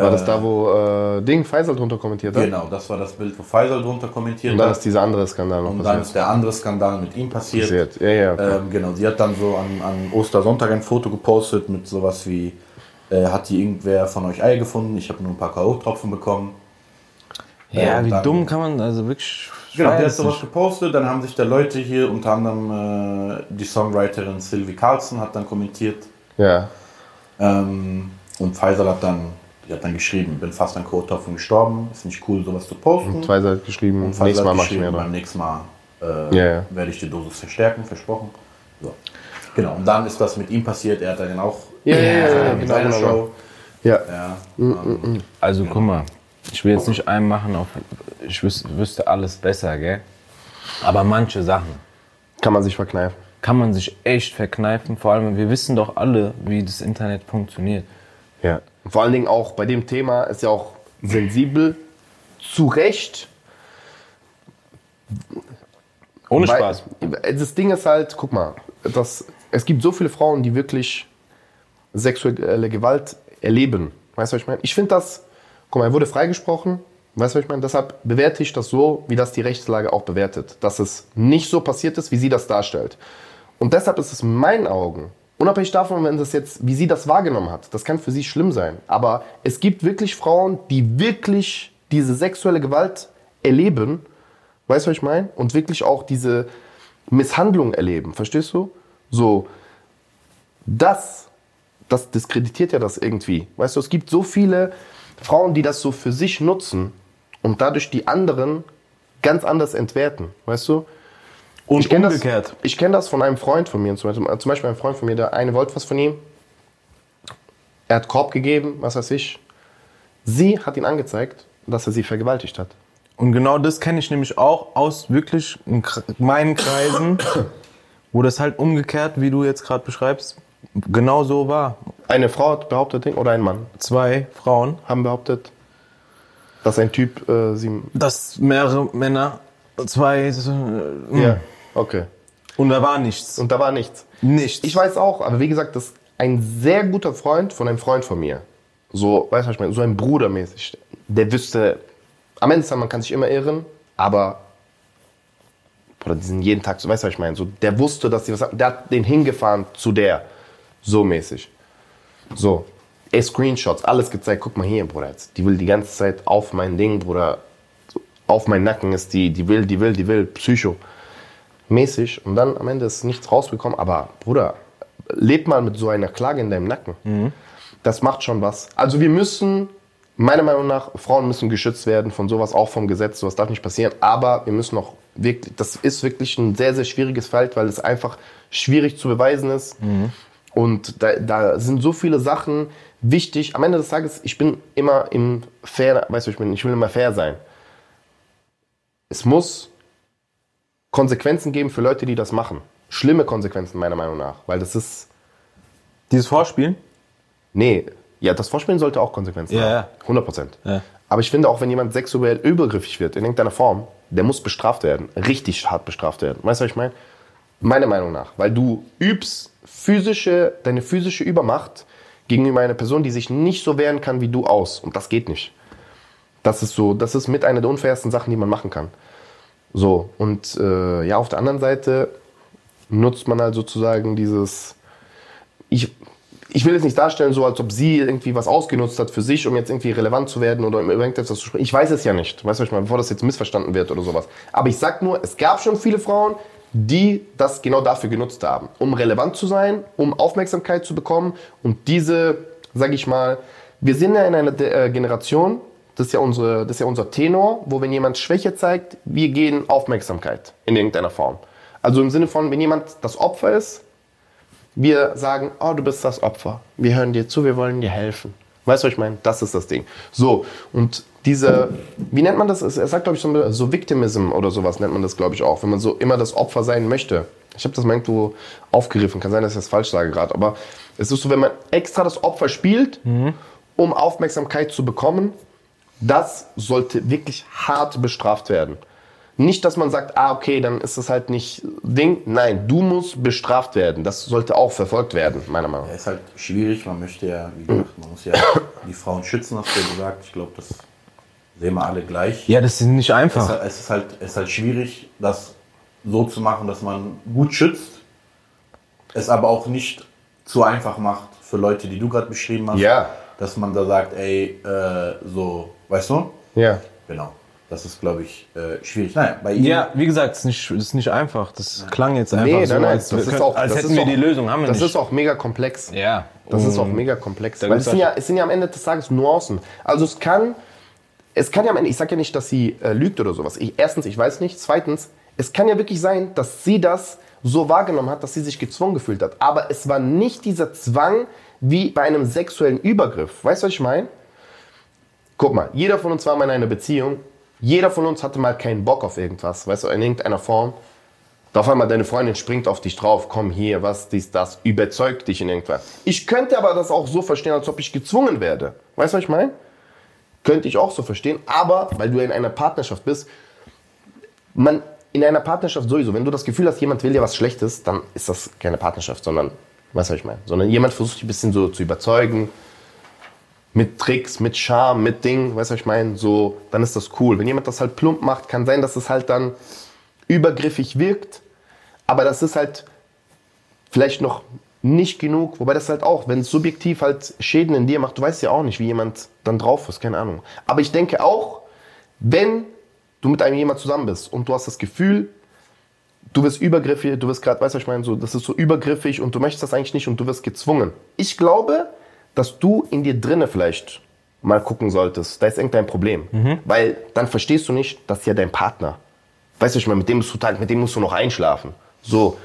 War das da, wo äh, Ding Faisal drunter kommentiert hat? Genau, das war das Bild, wo Faisal drunter kommentiert Und dann hat. ist dieser andere Skandal noch Und dann passiert. ist der andere Skandal mit ihm passiert. passiert. Ja, ja. Okay. Ähm, genau, sie hat dann so an, an Ostersonntag ein Foto gepostet mit sowas wie, äh, hat hier irgendwer von euch Eier gefunden? Ich habe nur ein paar K.O.-Tropfen bekommen. Ja, und wie dann- dumm kann man, also wirklich. ich Genau, der hat sowas nicht. gepostet, dann haben sich da Leute hier, unter anderem äh, die Songwriterin Sylvie Carlson hat dann kommentiert ja. ähm, und Faisal hat dann, die hat dann geschrieben, bin fast an K.O.-Tropfen gestorben, ist nicht cool sowas zu posten. Faisal hat geschrieben, Und nächstes Mal mache ich geschrieben, mehr Beim nächsten Mal äh, Ja, ja. werde ich die Dosis verstärken, versprochen. So. Genau, und dann ist das mit ihm passiert. Er hat dann auch Ja, ja, genau, seiner genau. Show. Ja. Ja, ähm, Also guck mal, ich will jetzt nicht einen machen auf, ich wüs wüsste alles besser, gell? Aber manche Sachen. Kann man sich verkneifen. kann man sich echt verkneifen. Vor allem, wir wissen doch alle, wie das Internet funktioniert. Ja. Vor allen Dingen auch bei dem Thema ist ja auch sensibel, zu Recht. Ohne Weil- Spaß. Das Ding ist halt, guck mal, das, es gibt so viele Frauen, die wirklich sexuelle Gewalt erleben. Weißt du, was ich meine? Ich finde das, guck mal, er wurde freigesprochen. Weißt du, was ich meine? Deshalb bewerte ich das so, wie das die Rechtslage auch bewertet. Dass es nicht so passiert ist, wie sie das darstellt. Und deshalb ist es in meinen Augen, unabhängig davon, wenn das jetzt, wie sie das wahrgenommen hat, das kann für sie schlimm sein. Aber es gibt wirklich Frauen, die wirklich diese sexuelle Gewalt erleben. Weißt du, was ich meine? Und wirklich auch diese Misshandlung erleben. Verstehst du? So, das, das diskreditiert ja das irgendwie. Weißt du, es gibt so viele Frauen, die das so für sich nutzen und dadurch die anderen ganz anders entwerten. Weißt du? Und Ich kenne umgekehrt. das, ich kenn das von einem Freund von mir. Zum Beispiel, zum Beispiel ein Freund von mir, der eine wollte was von ihm. Er hat Korb gegeben, was weiß ich. Sie hat ihn angezeigt, dass er sie vergewaltigt hat. Und genau das kenne ich nämlich auch aus wirklich meinen Kreisen, wo das halt umgekehrt, wie du jetzt gerade beschreibst, genau so war. Eine Frau hat behauptet, oder ein Mann, Zwei Frauen, haben behauptet, dass ein Typ äh, sie. dass mehrere Männer, zwei, äh, Ja, okay. und da war nichts. Und da war nichts. nichts. Ich weiß auch, aber wie gesagt, das ist ein sehr guter Freund von einem Freund von mir. So, weißt du, was ich meine? So ein Bruder mäßig. Der wüsste, am Ende man kann sich immer irren, aber, oder die sind jeden Tag, so, weißt du, was ich meine? So, der wusste, dass die was haben. Der hat den hingefahren zu der. So mäßig. So. Ey, Screenshots, alles gezeigt. Guck mal hier, Bruder. Jetzt. Die will die ganze Zeit auf mein Ding, Bruder. So, auf meinen Nacken ist die, die will, die will, die will. Psycho mäßig und dann am Ende ist nichts rausgekommen. Aber Bruder, leb mal mit so einer Klage in deinem Nacken. Das macht schon was. Also wir müssen, meiner Meinung nach, Frauen müssen geschützt werden von sowas, auch vom Gesetz. Sowas darf nicht passieren. Aber wir müssen noch wirklich, das ist wirklich ein sehr, sehr schwieriges Feld, weil es einfach schwierig zu beweisen ist. Und da, da sind so viele Sachen wichtig. Am Ende des Tages, ich bin immer im fair, weißt du, ich bin, ich will immer fair sein. Es muss Konsequenzen geben für Leute, die das machen. Schlimme Konsequenzen, meiner Meinung nach. Weil das ist. Dieses Vorspielen? Nee, ja, das Vorspielen sollte auch Konsequenzen Ja, haben. ja. 100 Prozent. Ja. Aber ich finde auch, wenn jemand sexuell übergriffig wird, in irgendeiner Form, der muss bestraft werden. Richtig hart bestraft werden. Weißt du, was ich meine? Meiner Meinung nach. Weil du übst physische, deine physische Übermacht gegenüber einer Person, die sich nicht so wehren kann wie du aus. Und das geht nicht. Das ist so, das ist mit einer der unfairsten Sachen, die man machen kann. So, und äh, ja, auf der anderen Seite nutzt man halt sozusagen dieses. Ich, ich will jetzt nicht darstellen, so als ob sie irgendwie was ausgenutzt hat für sich, um jetzt irgendwie relevant zu werden oder über irgendetwas zu sprechen. Ich weiß es ja nicht, weißt du, ich meine, bevor das jetzt missverstanden wird oder sowas. Aber ich sag nur, es gab schon viele Frauen, die das genau dafür genutzt haben, um relevant zu sein, um Aufmerksamkeit zu bekommen und diese, sag ich mal, wir sind ja in einer De- äh, Generation, das ist, ja unsere, das ist ja unser Tenor, wo wenn jemand Schwäche zeigt, wir gehen Aufmerksamkeit in irgendeiner Form. Also im Sinne von, wenn jemand das Opfer ist, wir sagen, oh, du bist das Opfer. Wir hören dir zu, wir wollen dir helfen. Weißt du, was ich meine? Das ist das Ding. So, und diese, wie nennt man das? Er sagt, glaube ich, so, so Victimism oder sowas nennt man das, glaube ich, auch, wenn man so immer das Opfer sein möchte. Ich habe das mal irgendwo aufgegriffen, kann sein, dass ich das falsch sage gerade, aber es ist so, wenn man extra das Opfer spielt, um Aufmerksamkeit zu bekommen, das sollte wirklich hart bestraft werden. Nicht, dass man sagt, ah, okay, dann ist das halt nicht Ding. Nein, du musst bestraft werden. Das sollte auch verfolgt werden, meiner Meinung Ja, nach. ist halt schwierig. Man möchte ja, wie gesagt, man muss ja die Frauen schützen, hast du ja gesagt. Ich glaube, das sehen wir alle gleich. Ja, das ist nicht Es, einfach. es, ist halt, es ist halt schwierig, das so zu machen, dass man gut schützt, es aber auch nicht zu einfach macht für Leute, die du gerade beschrieben hast. Ja. Dass man da sagt, ey, äh, so, weißt du? Ja. Genau. Das ist, glaube ich, äh, schwierig. Nein, bei ihm. Ja, wie gesagt, es ist nicht, ist nicht einfach. Das klang jetzt einfach Nee, so, nein, nein, als, das ist auch, als das hätten ist wir auch, die Lösung, haben wir Das nicht. ist auch mega komplex. ja. Das ist auch Und mega komplex. Da Weil es sind, ja, es sind ja am Ende des Tages Nuancen. Also es kann, es kann ja am Ende, ich sage ja nicht, dass sie äh, lügt oder sowas. Ich, erstens, ich weiß nicht. Zweitens, es kann ja wirklich sein, dass sie das so wahrgenommen hat, dass sie sich gezwungen gefühlt hat. Aber es war nicht dieser Zwang wie bei einem sexuellen Übergriff. Weißt du, was ich meine? Guck mal, jeder von uns war mal in einer Beziehung. Jeder von uns hatte mal keinen Bock auf irgendwas, weißt du, in irgendeiner Form. Auf einmal deine Freundin springt auf dich drauf, komm hier, was, dies, das, überzeugt dich in irgendwas. Ich könnte aber das auch so verstehen, als ob ich gezwungen werde. Weißt du, was ich meine? Könnte ich auch so verstehen, aber weil du in einer Partnerschaft bist, man, in einer Partnerschaft sowieso, wenn du das Gefühl hast, jemand will dir was Schlechtes, dann ist das keine Partnerschaft, sondern, weißt du, was ich meine? Sondern jemand versucht dich ein bisschen so zu überzeugen, mit Tricks, mit Charme, mit Ding, weißt du, ich meine? So, dann ist das cool. Wenn jemand das halt plump macht, kann sein, dass es halt dann übergriffig wirkt, aber das ist halt vielleicht noch nicht genug, wobei das halt auch, wenn es subjektiv halt Schäden in dir macht, du weißt ja auch nicht, wie jemand dann drauf ist, keine Ahnung. Aber ich denke auch, wenn du mit einem jemand zusammen bist und du hast das Gefühl, du wirst übergriffig, du wirst gerade, weißt du, ich meine, so, das ist so übergriffig und du möchtest das eigentlich nicht und du wirst gezwungen. Ich glaube, dass du in dir drinne vielleicht mal gucken solltest, da ist irgendein Problem. Weil dann verstehst du nicht, das ist ja dein Partner. Weißt du, ich meine, mit dem musst du, mit dem musst du noch einschlafen. So,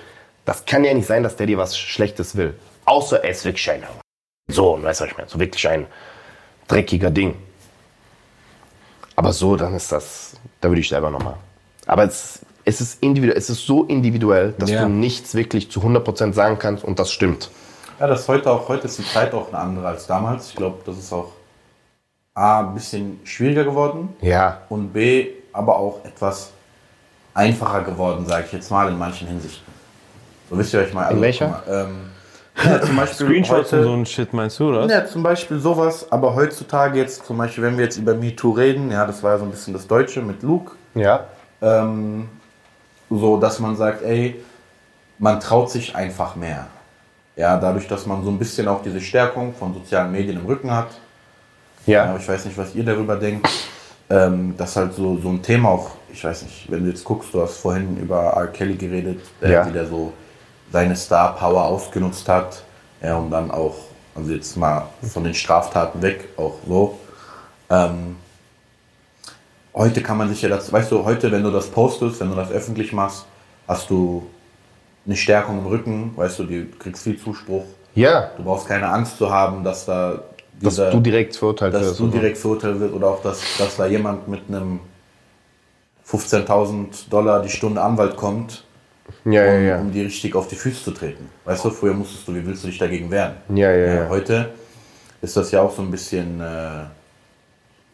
das kann ja nicht sein, dass der dir was Schlechtes will. Außer er ist wirklich ein so, weißt du, was ich meine, so wirklich ein dreckiger Ding. Aber so, dann ist das, da würde ich selber nochmal. Aber es, es ist individuell, es ist so individuell, dass Ja. du nichts wirklich zu 100% sagen kannst und das stimmt. Ja, das ist heute auch, heute ist die Zeit auch eine andere als damals. Ich glaube, das ist auch A, ein bisschen schwieriger geworden Ja, und B, aber auch etwas einfacher geworden, sage ich jetzt mal, in manchen Hinsichten. So wisst ihr, was ich meine? In welcher? Ähm, ja, zum Beispiel Screenshots heute, und so ein Shit, meinst du, oder? Ja, zum Beispiel sowas, aber heutzutage jetzt, zum Beispiel, wenn wir jetzt über MeToo reden, ja, das war ja so ein bisschen das Deutsche mit Luke, ja, ähm, so dass man sagt, ey, man traut sich einfach mehr. Ja, dadurch, dass man so ein bisschen auch diese Stärkung von sozialen Medien im Rücken hat. Ja, ja, ich weiß nicht, was ihr darüber denkt. Ähm, dass halt so, so ein Thema auch, ich weiß nicht, wenn du jetzt guckst, du hast vorhin über R. Kelly geredet, der Ja. wieder so seine Star-Power ausgenutzt hat. Ja, und dann auch, also jetzt mal von den Straftaten weg, auch so. Ähm, heute kann man sich ja das, weißt du, heute, wenn du das postest, wenn du das öffentlich machst, hast du eine Stärkung im Rücken, weißt du, du kriegst viel Zuspruch. ja, Du brauchst keine Angst zu haben, dass da dass dieser- du direkt verurteilt dass wirst. du und so. direkt verurteilt wird oder auch, dass, dass da jemand mit einem 15.000 Dollar die Stunde Anwalt kommt, Ja, ja, um, ja. um dir richtig auf die Füße zu treten. Weißt du, früher musstest du, wie willst du dich dagegen wehren? Ja, ja, ja. Heute ist das ja auch so ein bisschen, äh,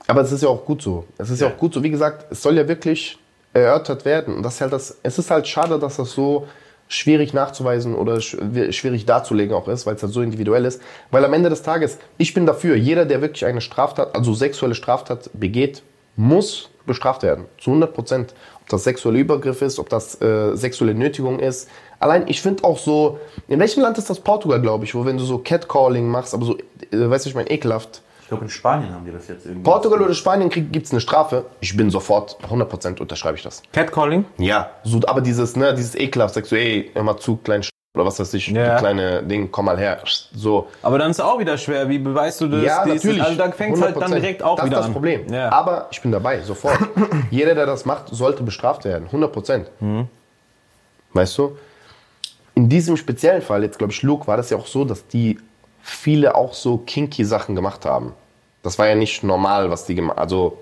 Aber es ist ja auch gut so. Es ist ja. Ja. auch gut so. Wie gesagt, es soll ja wirklich erörtert werden. Und das ist halt das, es ist halt schade, dass das so schwierig nachzuweisen oder sch- schwierig darzulegen auch ist, weil es halt so individuell ist. Weil am Ende des Tages, ich bin dafür, jeder, der wirklich eine Straftat, also sexuelle Straftat begeht, muss bestraft werden. Zu 100 Prozent. Ob das sexuelle Übergriff ist, ob das äh, sexuelle Nötigung ist. Allein, ich finde auch so, in welchem Land ist das Portugal, glaube ich, wo wenn du so Catcalling machst, aber so, äh, weißt du, ich meine, ekelhaft. Ich glaube in Spanien haben die das jetzt irgendwie. Portugal oder Spanien gibt es eine Strafe. Ich bin sofort 100% unterschreibe ich das. Catcalling? Ja. So, aber dieses, ne, dieses ekelhaft, sagst du, ey, immer zu klein Sch- oder was weiß ich, Ja. du kleine Ding, komm mal her. So. Aber dann ist es auch wieder schwer. Wie beweist du das? Ja, Dies- natürlich. Also dann fängt es halt dann 100%. direkt auch das wieder ist das an. Problem. Ja. Aber ich bin dabei, sofort. Jeder, der das macht, sollte bestraft werden. 100%. Mhm. Weißt du? In diesem speziellen Fall, jetzt glaube ich, Luke, war das ja auch so, dass die viele auch so kinky Sachen gemacht haben. Das war ja nicht normal, was die gemacht Also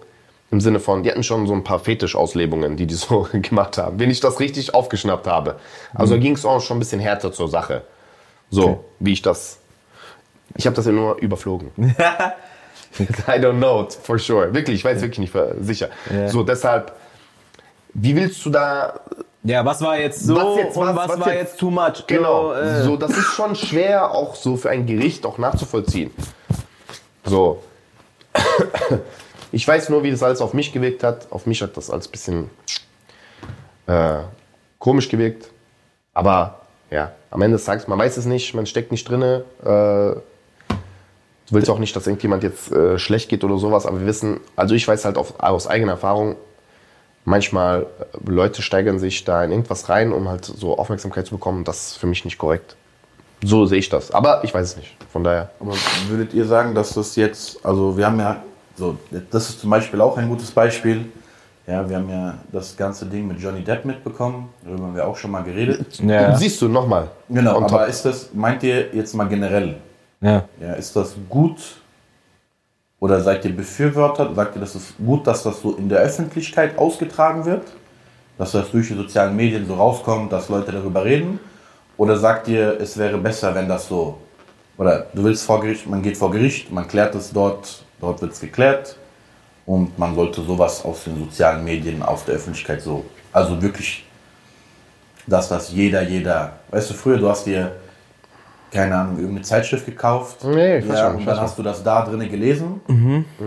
im Sinne von, die hatten schon so ein paar Fetischauslebungen, die die so gemacht haben. Wenn ich das richtig aufgeschnappt habe. Also da ging es auch schon ein bisschen härter zur Sache. So, Okay. wie ich das. Ich habe das ja nur überflogen. I don't know, for sure. Wirklich, ich weiß wirklich nicht sicher. Ja. So, deshalb, wie willst du da. Ja, was war jetzt so Was jetzt, und was- was, war jetzt? jetzt too much? Genau. So, äh, So, das ist schon schwer, auch so für ein Gericht auch nachzuvollziehen. So. Ich weiß nur, wie das alles auf mich gewirkt hat. Auf mich hat das alles ein bisschen äh, komisch gewirkt. Aber ja, am Ende des Tages, man weiß es nicht, man steckt nicht drinne. Äh, du willst auch nicht, dass irgendjemand jetzt äh, schlecht geht oder sowas, aber wir wissen, also ich weiß halt auf, aus eigener Erfahrung, manchmal äh, Leute steigern sich da in irgendwas rein, um halt so Aufmerksamkeit zu bekommen. Das ist für mich nicht korrekt. So sehe ich das. Aber ich weiß es nicht. Von daher. Aber würdet ihr sagen, dass das jetzt, also wir haben ja, so, das ist zum Beispiel auch ein gutes Beispiel. Ja, wir haben ja das ganze Ding mit Johnny Depp mitbekommen, darüber haben wir auch schon mal geredet. ja. Siehst du nochmal. Genau, aber top. ist das, meint ihr jetzt mal generell, ja. ja, ist das gut oder seid ihr Befürworter, sagt ihr, das ist gut, dass das so in der Öffentlichkeit ausgetragen wird? dass das durch die sozialen Medien so rauskommt, dass Leute darüber reden? Oder sagt ihr, es wäre besser, wenn das so, oder du willst vor Gericht, man geht vor Gericht, man klärt es dort, dort wird es geklärt und man sollte sowas aus den sozialen Medien, aus der Öffentlichkeit so, also wirklich, dass das jeder, jeder, weißt du, früher, du hast dir, keine Ahnung, irgendeine Zeitschrift gekauft. Nee, ich ja, schon, und dann hast du das da drinnen gelesen.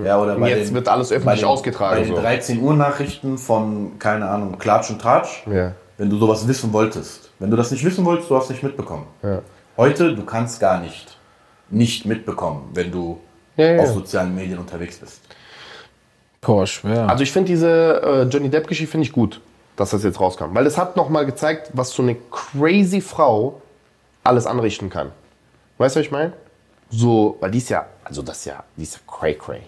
Ja, oder bei jetzt den, wird alles öffentlich bei den, ausgetragen, Bei den so. 13 Uhr Nachrichten von, keine Ahnung, Klatsch und Tratsch. Ja. Wenn du sowas wissen wolltest. Wenn du das nicht wissen wolltest, du hast nicht mitbekommen. Ja. Heute, du kannst gar nicht nicht mitbekommen, wenn du Ja, ja. auf sozialen Medien unterwegs bist. Boah, schwer. Also ich finde diese äh, Johnny Depp-Geschichte finde ich gut, dass das jetzt rauskam. Weil es hat nochmal gezeigt, was so eine crazy Frau alles anrichten kann. Weißt du, was ich meine? So, weil die ist ja, also das ist ja, die ist ja cray cray.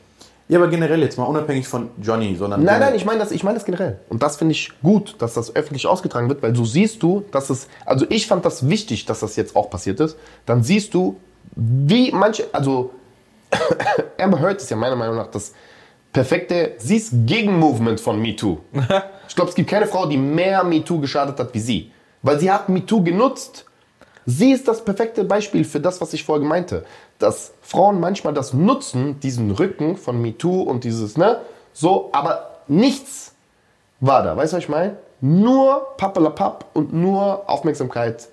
Ja, aber generell jetzt mal unabhängig von Johnny, sondern. Nein, nein, ich meine das, ich meine das generell. Und das finde ich gut, dass das öffentlich ausgetragen wird, weil so siehst du, dass es, also ich fand das wichtig, dass das jetzt auch passiert ist. Dann siehst du, wie manche, also Amber Heard ist ja meiner Meinung nach das perfekte, sie ist Gegenmovement von MeToo. ich glaube, es gibt keine Frau, die mehr MeToo geschadet hat wie sie. Weil sie hat MeToo genutzt. Sie ist das perfekte Beispiel für das, was ich vorher meinte. Dass Frauen manchmal das nutzen, diesen Rücken von MeToo und dieses, ne, so, aber nichts war da. Weißt du, was ich meine? Nur Pappelapapp und nur Aufmerksamkeit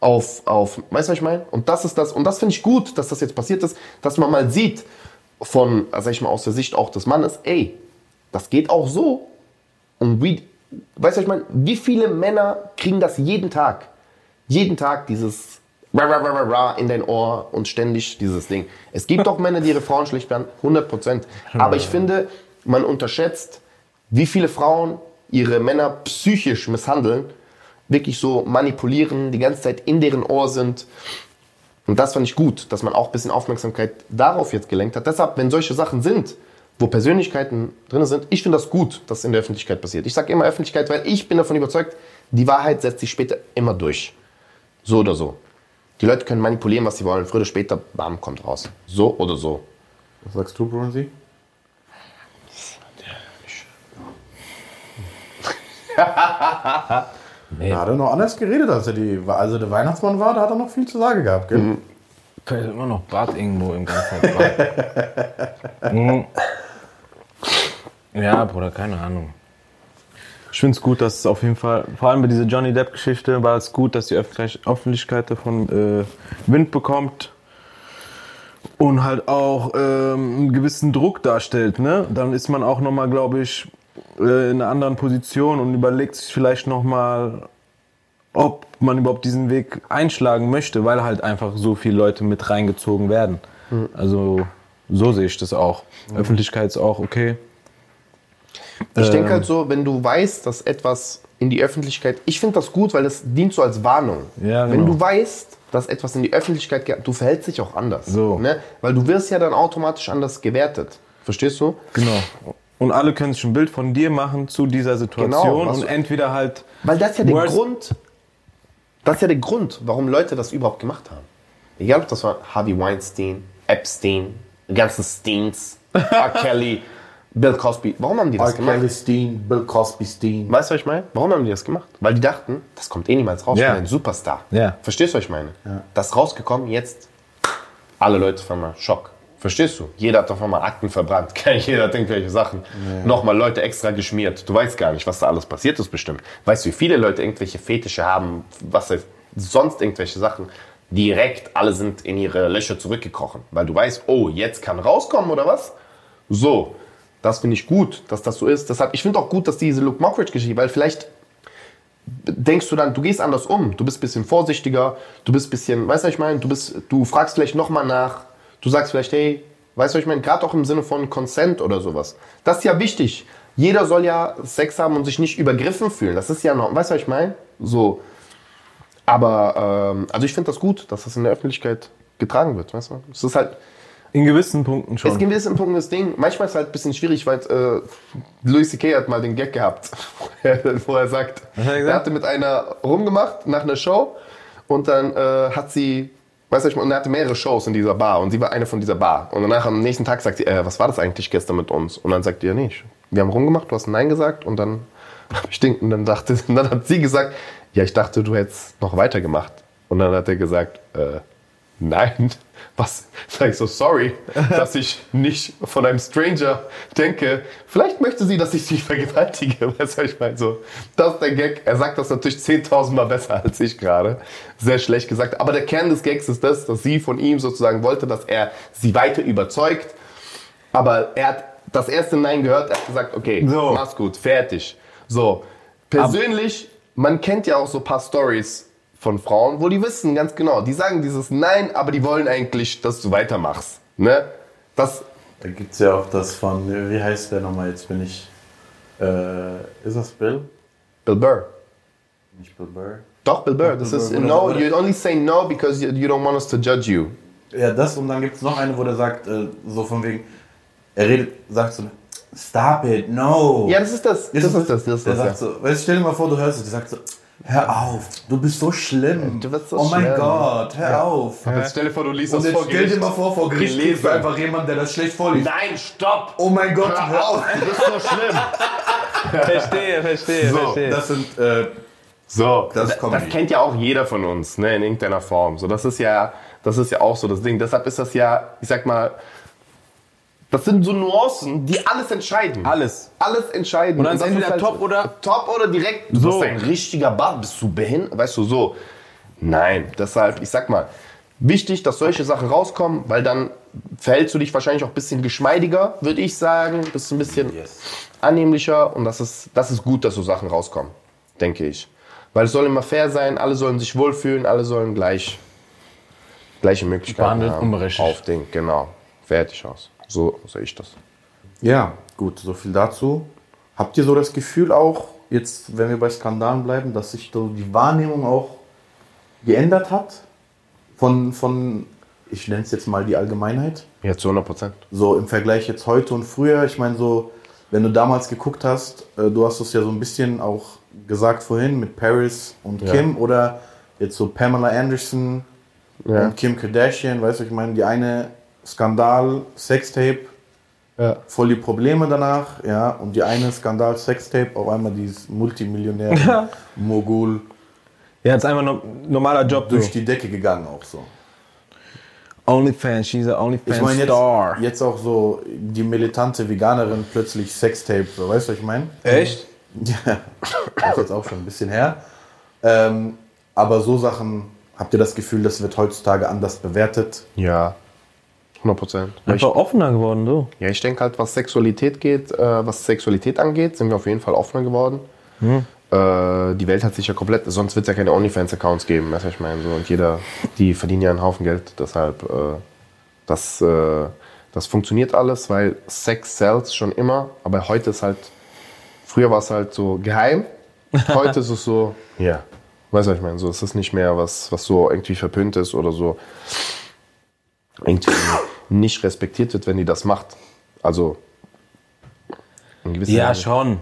auf, auf, weißt du, was ich meine? Und das ist das, und das finde ich gut, dass das jetzt passiert ist, dass man mal sieht, von, sag ich mal, aus der Sicht auch des Mannes, ey, das geht auch so. Und wie, weißt du, ich meine? Wie viele Männer kriegen das jeden Tag? Jeden Tag dieses in dein Ohr und ständig dieses Ding. Es gibt auch Männer, die ihre Frauen schlecht behandeln, 100 Prozent. Aber ich finde, man unterschätzt, wie viele Frauen ihre Männer psychisch misshandeln, wirklich so manipulieren, die ganze Zeit in deren Ohr sind. Und das fand ich gut, dass man auch ein bisschen Aufmerksamkeit darauf jetzt gelenkt hat. Deshalb, wenn solche Sachen sind, wo Persönlichkeiten drin sind, ich finde das gut, dass in der Öffentlichkeit passiert. Ich sage immer Öffentlichkeit, weil ich bin davon überzeugt, die Wahrheit setzt sich später immer durch. So oder so. Die Leute können manipulieren, was sie wollen. Früher oder später, bam, kommt raus. So oder so. Was sagst du, Bronzy? nee, Da hat er noch anders geredet, als er die, also der Weihnachtsmann war, da hat er noch viel zu sagen gehabt, gell? fällt immer noch Bart irgendwo im ganzen Bart. Mhm. Ja, Bruder, keine Ahnung. Ich finde es gut, dass es auf jeden Fall, vor allem bei dieser Johnny Depp-Geschichte, war es gut, dass die Öffentlich Öffentlichkeit davon äh, Wind bekommt und halt auch ähm, einen gewissen Druck darstellt. Ne? Dann ist man auch nochmal, glaube ich, äh, in einer anderen Position und überlegt sich vielleicht nochmal, ob man überhaupt diesen Weg einschlagen möchte, weil halt einfach so viele Leute mit reingezogen werden. Also so sehe ich das auch. Öffentlichkeit ist auch okay. Ich denke Ähm. halt so, wenn du weißt, dass etwas in die Öffentlichkeit, ich finde das gut, weil es dient so als Warnung. Ja, Wenn genau. du weißt, dass etwas in die Öffentlichkeit geht, du verhältst dich auch anders. So. Ne? Weil du wirst ja dann automatisch anders gewertet. Verstehst du? Genau. Und alle können sich ein Bild von dir machen zu dieser Situation Genau, und entweder halt. Weil das ist ja der Grund, das ist ja der Grund, warum Leute das überhaupt gemacht haben. Egal, ob das war Harvey Weinstein, Epstein, die ganzen Steens, R. Kelly, Bill Cosby. Warum haben die das R. gemacht? Kelly Steen, Bill Cosby Steen. Weißt du, was ich meine? Warum haben die das gemacht? Weil die dachten, das kommt eh niemals raus. Ja. Ich bin ein Superstar. Ja. Verstehst du, was ich meine? Das ist rausgekommen, jetzt alle Leute auf einmal Schock. Verstehst du? Jeder hat auf einmal Akten verbrannt. Jeder hat irgendwelche Sachen. Nochmal Leute extra geschmiert. Du weißt gar nicht, was da alles passiert ist bestimmt. Weißt du, wie viele Leute irgendwelche Fetische haben, was heißt, sonst irgendwelche Sachen. Direkt alle sind in ihre Löcher zurückgekrochen. Weil du weißt, oh, jetzt kann rauskommen oder was? So, das finde ich gut, dass das so ist. Deshalb, ich finde auch gut, dass diese Luke Mockridge-Geschichte, weil vielleicht denkst du dann, du gehst anders um, du bist ein bisschen vorsichtiger, du bist ein bisschen, weißt du, was ich meine, du bist, du fragst vielleicht nochmal nach, du sagst vielleicht, hey, weißt du, was ich meine, gerade auch im Sinne von Consent oder sowas. Das ist ja wichtig. Jeder soll ja Sex haben und sich nicht übergriffen fühlen. Das ist ja noch, weißt du, was ich meine? So. Aber, ähm, also ich finde das gut, dass das in der Öffentlichkeit getragen wird, weißt du? Es ist halt, In gewissen Punkten es schon. gibt gewissen Punkten das Ding. Manchmal ist es halt ein bisschen schwierig, weil äh, Louis C.K. hat mal den Gag gehabt, wo er sagt, hat er er hatte mit einer rumgemacht nach einer Show und dann äh, hat sie, weißt du, ich meine, und er hatte mehrere Shows in dieser Bar und sie war eine von dieser Bar. Und danach am nächsten Tag sagt sie, äh, was war das eigentlich gestern mit uns? Und dann sagt er, nee, ich wir haben rumgemacht, du hast Nein gesagt und dann den, und dann dachte, und dann hat sie gesagt, ja, ich dachte, du hättest noch weitergemacht. Und dann hat er gesagt, äh, nein. Was? Sag ich so, sorry, dass ich nicht von einem Stranger denke, vielleicht möchte sie, dass ich sie vergewaltige. Weißt du, ich meine so, das ist der Gag. Er sagt das natürlich 10.000 Mal besser als ich gerade. Sehr schlecht gesagt. Aber der Kern des Gags ist das, dass sie von ihm sozusagen wollte, dass er sie weiter überzeugt. Aber er hat das erste Nein gehört, er hat gesagt, okay, So. mach's gut, fertig. So, persönlich, man kennt ja auch so ein paar Stories von Frauen, wo die wissen ganz genau, die sagen dieses Nein, aber die wollen eigentlich, dass du weitermachst. Ne? Das, Da gibt es ja auch das von, wie heißt der nochmal, jetzt bin ich, äh, ist das Bill? Bill Burr. Nicht Bill Burr. Doch, Bill Burr. Das Bill ist, Burr, no, you only say no because you, you don't want us to judge you. Ja, das und dann gibt es noch eine, wo der sagt, äh, so von wegen, er redet, sagt so, stop it, no. Ja, das ist das. Das ist das. das, ist Der das sagt ja. so, weißt, stell dir mal vor, du hörst es, der sagt so, hör auf, du bist so schlimm. Du bist so oh mein schlimm. Gott, hör auf. Jetzt stell dir vor, du liest Und jetzt stell dir mal vor, vor Gericht kriegst du einfach jemanden, der das schlecht vorliest. Nein, stopp! Oh mein Gott, hör auf. Du bist so schlimm. Verstehe, verstehe, So, verstehe. Das sind, äh, So, Das ist das, Comedy. das kennt ja auch jeder von uns, ne, in irgendeiner Form. So, das ist ja, das ist ja auch so das Ding. Deshalb ist das ja, ich sag mal, das sind so Nuancen, die alles entscheiden. Alles. Alles entscheiden. Und dann das entweder halt top oder- top oder direkt. Du So. bist ein richtiger Bart, bist du behindert, weißt du so. Nein, deshalb, ich sag mal, wichtig, dass solche Sachen rauskommen, weil dann verhältst du dich wahrscheinlich auch ein bisschen geschmeidiger, würde ich sagen, bist ein bisschen Yes. annehmlicher und das ist, das ist gut, dass so Sachen rauskommen, denke ich. Weil es soll immer fair sein, alle sollen sich wohlfühlen, alle sollen gleich gleiche Möglichkeiten Behandelt haben. unberechtigt. Auf Ding, genau. Fertig aus. So sehe ich das. ja, gut, so viel dazu. Habt ihr so das Gefühl auch, jetzt, wenn wir bei Skandalen bleiben, dass sich so die Wahrnehmung auch geändert hat? Von, von ich nenne es jetzt mal die Allgemeinheit? Ja, zu 100 Prozent. So im Vergleich jetzt heute und früher, ich meine so, wenn du damals geguckt hast, äh, du hast es ja so ein bisschen auch gesagt vorhin mit Paris und Ja. Kim oder jetzt so Pamela Anderson Ja. und Kim Kardashian, weißt du, ich meine, die eine Skandal, Sextape, Ja. voll die Probleme danach, ja, und die eine Skandal, Sextape, auf einmal dieses Multimillionär, Mogul, Ja, jetzt einfach nur normaler Job. durch So. die Decke gegangen auch so. Onlyfans, she's a Ich Onlyfans meine jetzt, star. jetzt auch so die militante Veganerin plötzlich Sextape, so, weißt du, was ich meine? Echt? Ja, das ist jetzt auch schon ein bisschen her. Ähm, aber so Sachen, habt ihr das Gefühl, das wird heutzutage anders bewertet? Ja. 100 Prozent. Einfach offener geworden, so. Ja, ich denke halt, was Sexualität geht, äh, was Sexualität angeht, sind wir auf jeden Fall offener geworden. Äh, die Welt hat sich ja komplett, sonst wird es ja keine OnlyFans-Accounts geben, weißt du, was ich meine. So, und jeder, die verdienen ja einen Haufen Geld, deshalb, äh, das, äh, das funktioniert alles, weil Sex sells schon immer, aber heute ist halt, früher war es halt so geheim, heute ist es so, ja, weißt du, was ich meine, so, es ist nicht mehr was, was so irgendwie verpönt ist oder so irgendwie nicht respektiert wird, wenn die das macht. Also in gewisser, Ja, Hinsicht, schon.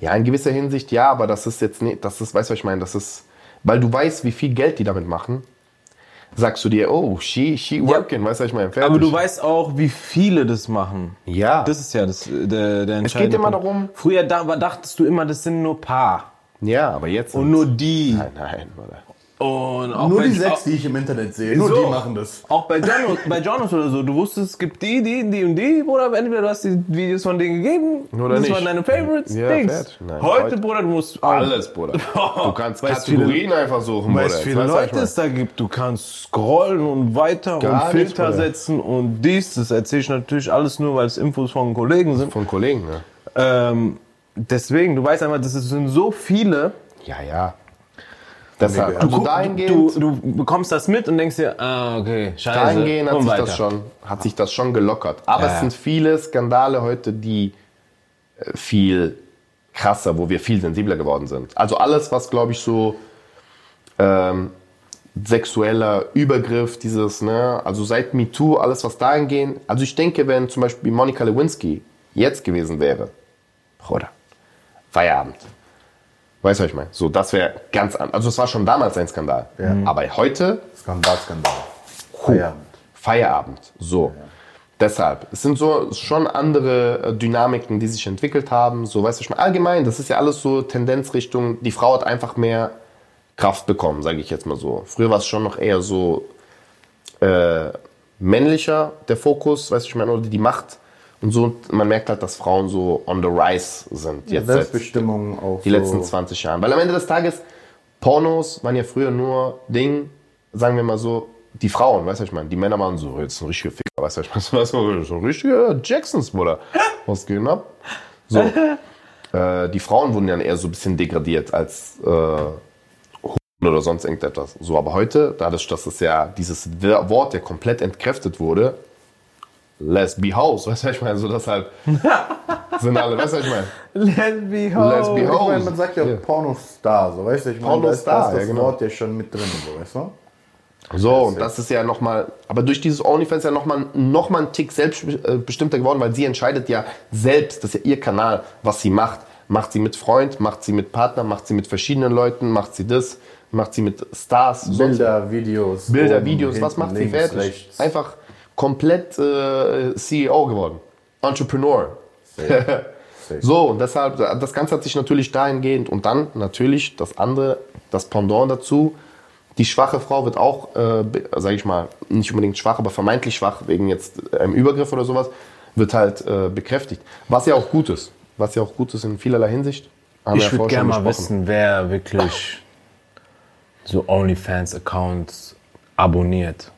ja, in gewisser Hinsicht ja, aber das ist jetzt nicht, das ist, weißt du, was ich meine, das ist, weil du weißt, wie viel Geld die damit machen, sagst du dir, oh, she, she working, weißt du, was ich meine, fertig. Aber du weißt auch, wie viele das machen. ja, Das ist ja das, äh, der, der entscheidende immer Punkt. darum- Früher da, dachtest du immer, das sind nur paar. ja, aber jetzt Und nur die. nein, nein, Bruder. Und auch Nur bei, die sechs, die ich im Internet sehe, nur So. die machen das. Auch bei Jonos, bei Jonos oder so. Du wusstest, es gibt die, die, die und die, Bruder. Entweder du hast die Videos von denen gegeben, Oder das nicht. waren deine Favorites, Ja, Dings. Nein, heute, heute- Bruder, du musst Alles, Bruder. Du kannst Weißt Kategorien einfach suchen, Bruder. Weißt viele Leute es da gibt? Du kannst scrollen und weiter Gar und nicht, Filter Bruder. setzen und dies. Das erzähle ich natürlich alles nur, weil es Infos von Kollegen sind. Von Kollegen, ne? Ähm, deswegen, du weißt einfach, das sind so viele. Ja, ja. Deshalb, Du also dahingehend, du, du bekommst das mit und denkst dir, ah, okay, scheiße. dahingehend hat sich, weiter. das schon, hat sich das schon gelockert. Aber Ja. es sind viele Skandale heute, die äh, viel krasser, wo wir viel sensibler geworden sind. Also alles, was, glaube ich, so ähm, sexueller Übergriff, dieses, ne, also seit MeToo, alles, was dahingehend, also ich denke, wenn zum Beispiel Monika Lewinsky jetzt gewesen wäre, Bruder, Feierabend. Weißt du, was ich meine? So, das wäre ganz anders. Also, es war schon damals ein Skandal. Aber heute Skandal, Skandal. Feierabend. Feierabend. So. Deshalb. Es sind so schon andere äh, Dynamiken, die sich entwickelt haben. So, weißt du, schon allgemein, das ist ja alles so Tendenzrichtung, die Frau hat einfach mehr Kraft bekommen, sage ich jetzt mal so. Früher war es schon noch eher so äh, männlicher, der Fokus, weißt du, ich meine, oder die Macht. Und so, man merkt halt, dass Frauen so on the rise sind. Jetzt seit Selbstbestimmung auch. die so. letzten 20 Jahren. Weil am Ende des Tages, Pornos waren ja früher nur Ding, sagen wir mal so, die Frauen, weißt du, was ich meine? Die Männer waren so, jetzt ein richtiger Ficker, weißt du, was ich meine? So, ein richtiger Jacksons, Bruder. Was geht denn ab? So. äh, die Frauen wurden dann eher so ein bisschen degradiert als äh, oder sonst irgendetwas. So, aber heute, dadurch, dass es ja dieses Wort ja komplett entkräftet wurde, Let's be hoes, weißt du, was ich meine? So deshalb sind alle, weißt du, was ich meine? Let's be Let's be Ich meine, hoes. man sagt ja Ja. Pornostar, so weißt du, ich meine, da ist Pornostar, das, das ja, genau. Wort ja schon mit drin, so weißt du? So, und das ist ja nochmal, aber durch dieses OnlyFans ja nochmal noch mal ein Tick selbstbestimmter geworden, weil sie entscheidet ja selbst, das ist ja ihr Kanal, was sie macht. Macht sie mit Freund, macht sie mit Partner, macht sie mit verschiedenen Leuten, macht sie das, macht sie mit Stars, sonst- Bilder, Videos. Bilder, oben, Videos, was macht sie fertig? rechts. Einfach komplett äh, CEO geworden. Entrepreneur. Safe. So, und deshalb, das Ganze hat sich natürlich dahingehend und dann natürlich das andere, das Pendant dazu. Die schwache Frau wird auch, äh, sage ich mal, nicht unbedingt schwach, aber vermeintlich schwach wegen jetzt einem Übergriff oder sowas, wird halt äh, bekräftigt. Was ja auch gut ist. Was ja auch gut ist in vielerlei Hinsicht. Haben Ich ja würde gerne mal wissen, wer wirklich so OnlyFans-Accounts abonniert.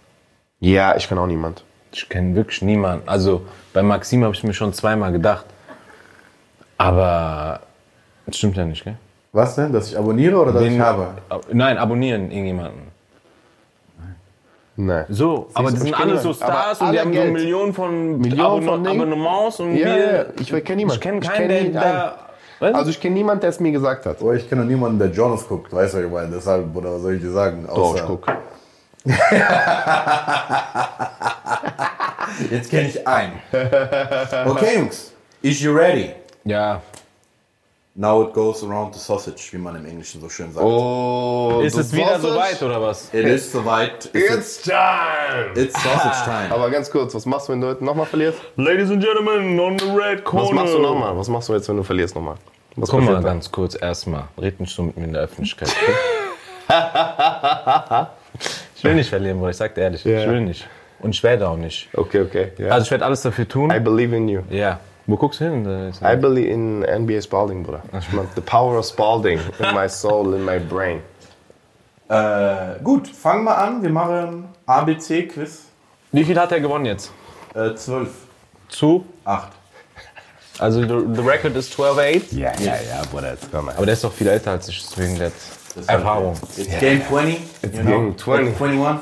Ja, ich kann auch niemand. Ich kenne wirklich niemanden. Also bei Maxim habe ich mir schon zweimal gedacht. Aber das stimmt ja nicht, gell? Was denn? Dass ich abonniere oder dass Den- ich habe? Ab- Nein, abonnieren irgendjemanden. Nein. So, aber du, die sind alle so. Aber Stars und die haben so Geld. Millionen von Millionen von Dingen. Abonnements und Ja, wir. ich kenn niemanden. Ich kenne Ich keinen, kenn der da. Was? Also ich kenne niemanden, der es mir gesagt hat. Oh, ich kenne niemanden, der Jonas guckt, weißt du, ich meine, deshalb, oder was soll ich dir sagen? Doch, Außer- ich guck. Jetzt kenne ich einen. Okay, Jungs. Is you ready? ja. Now it goes around the sausage, wie man im Englischen so schön sagt. Oh, Ist es wieder soweit oder was? It is soweit. It's, It's time! it's sausage time. Aber ganz kurz, was machst du, wenn du heute nochmal verlierst? Ladies and Gentlemen, on the red corner. Was machst du nochmal? Was machst du jetzt, wenn du verlierst nochmal? Was Guck mal passiert da? ganz kurz erstmal. Red nicht so mit mir in der Öffentlichkeit. ich will nicht verlieren, Bruder. Ich sag dir ehrlich. Ja. Ich will nicht. Und ich werde auch nicht. Okay, okay. Ja. Also ich werde alles dafür tun. I believe in you. ja. Wo guckst du hin? I believe in NBA Spalding, Bruder. Ich mein, the power of Spalding in my soul, in my brain. Äh, gut, fangen wir an. Wir machen ABC-Quiz. Wie viel hat er gewonnen jetzt? Äh, 12. Zu? 8. Also the, the record ist 12-8. Ja, ja, ja, Bruder, jetzt komm mal. Aber der ist doch viel älter als ich, deswegen der Erfahrung. It's game 20. It's you know? game 20. It's 21.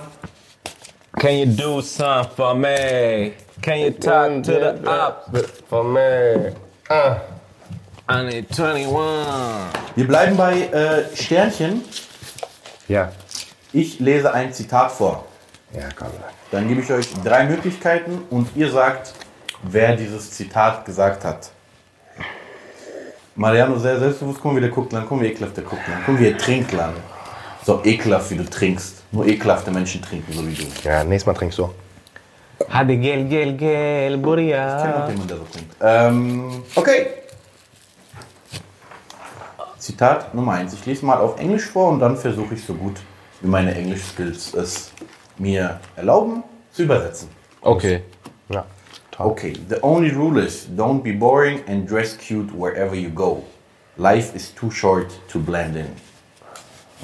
Can you do something for me? Can you talk to the up? For me. Ah. I need 21. Wir bleiben bei äh, Sternchen. Ja. Ich lese ein Zitat vor. Ja, komm. Dann gebe ich euch drei Möglichkeiten und ihr sagt, wer dieses Zitat gesagt hat. Mariano sehr selbstbewusst, guck mal, wie der guckt, lang, guck mal, wie ekelhaft der guckt, lang, guck mal, wie er trinkt, lang. So ekelhaft, wie du trinkst. Nur ekelhafte Menschen trinken, so wie du. Ich Ja, nächstes Mal trinkst du. Hadi gel gel gel kenne buraya. noch jemanden, der so trinkt. Ähm, okay. Zitat Nummer eins. Ich lese mal auf Englisch vor und dann versuche ich so gut, wie meine Englisch-Skills es mir erlauben, zu übersetzen. Okay. Ja. Toll. Okay, the only rule is don't be boring and dress cute wherever you go. Life is too short to blend in.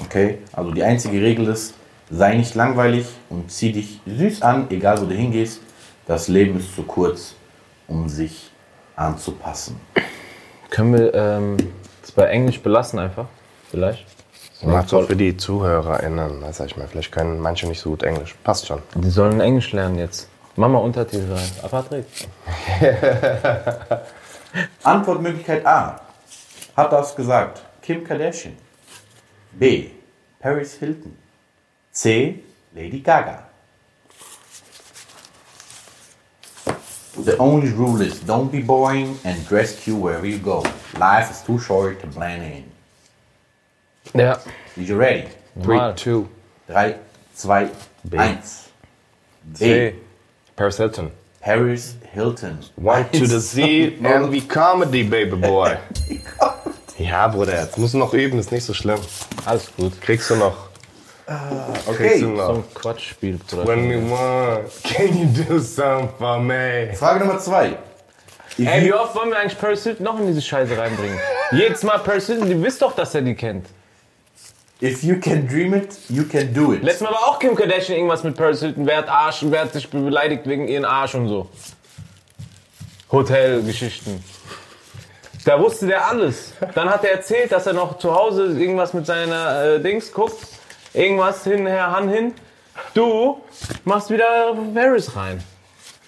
Okay, also die einzige Regel ist, sei nicht langweilig und zieh dich süß an, egal wo du hingehst. Das Leben ist zu kurz, um sich anzupassen. Können wir ähm, das bei Englisch belassen einfach? Vielleicht? Macht auch für die ZuhörerInnen, das sag ich mal. Vielleicht können manche nicht so gut Englisch. Passt schon. Die sollen Englisch lernen jetzt. Mach mal Untertitel rein. Apartheid. Antwortmöglichkeit A. Hat das gesagt Kim Kardashian? B. Paris Hilton? C. Lady Gaga? The only rule is don't be boring and dress cute wherever you go. Life is too short to blend in. Ja. Are you ready? Normal. 2. 3, 2, 1. C. Paris Hilton. Paris Hilton. One to the sea and we comedy, baby boy. Ja, Bruder, jetzt musst du noch üben, ist nicht so schlimm. Alles gut. Kriegst du noch. Kriegst du Okay, noch. So ein Quatschspiel. Bruder. When we want, can you do something for me? Frage Nummer zwei. Ey, wie oft wollen wir eigentlich Paris Hilton noch in diese Scheiße reinbringen? Jedes Mal Paris Hilton, die wisst doch, dass er die kennt. If you can dream it, you can do it. Letztes Mal war auch Kim Kardashian irgendwas mit Paris Hilton. Wer hat Arsch und wer hat sich beleidigt wegen ihren Arsch und so. Hotelgeschichten. Da wusste der alles. Dann hat er erzählt, dass er noch zu Hause irgendwas mit seiner äh, Dings guckt. Irgendwas hinher, Han hin. Du machst wieder Paris rein.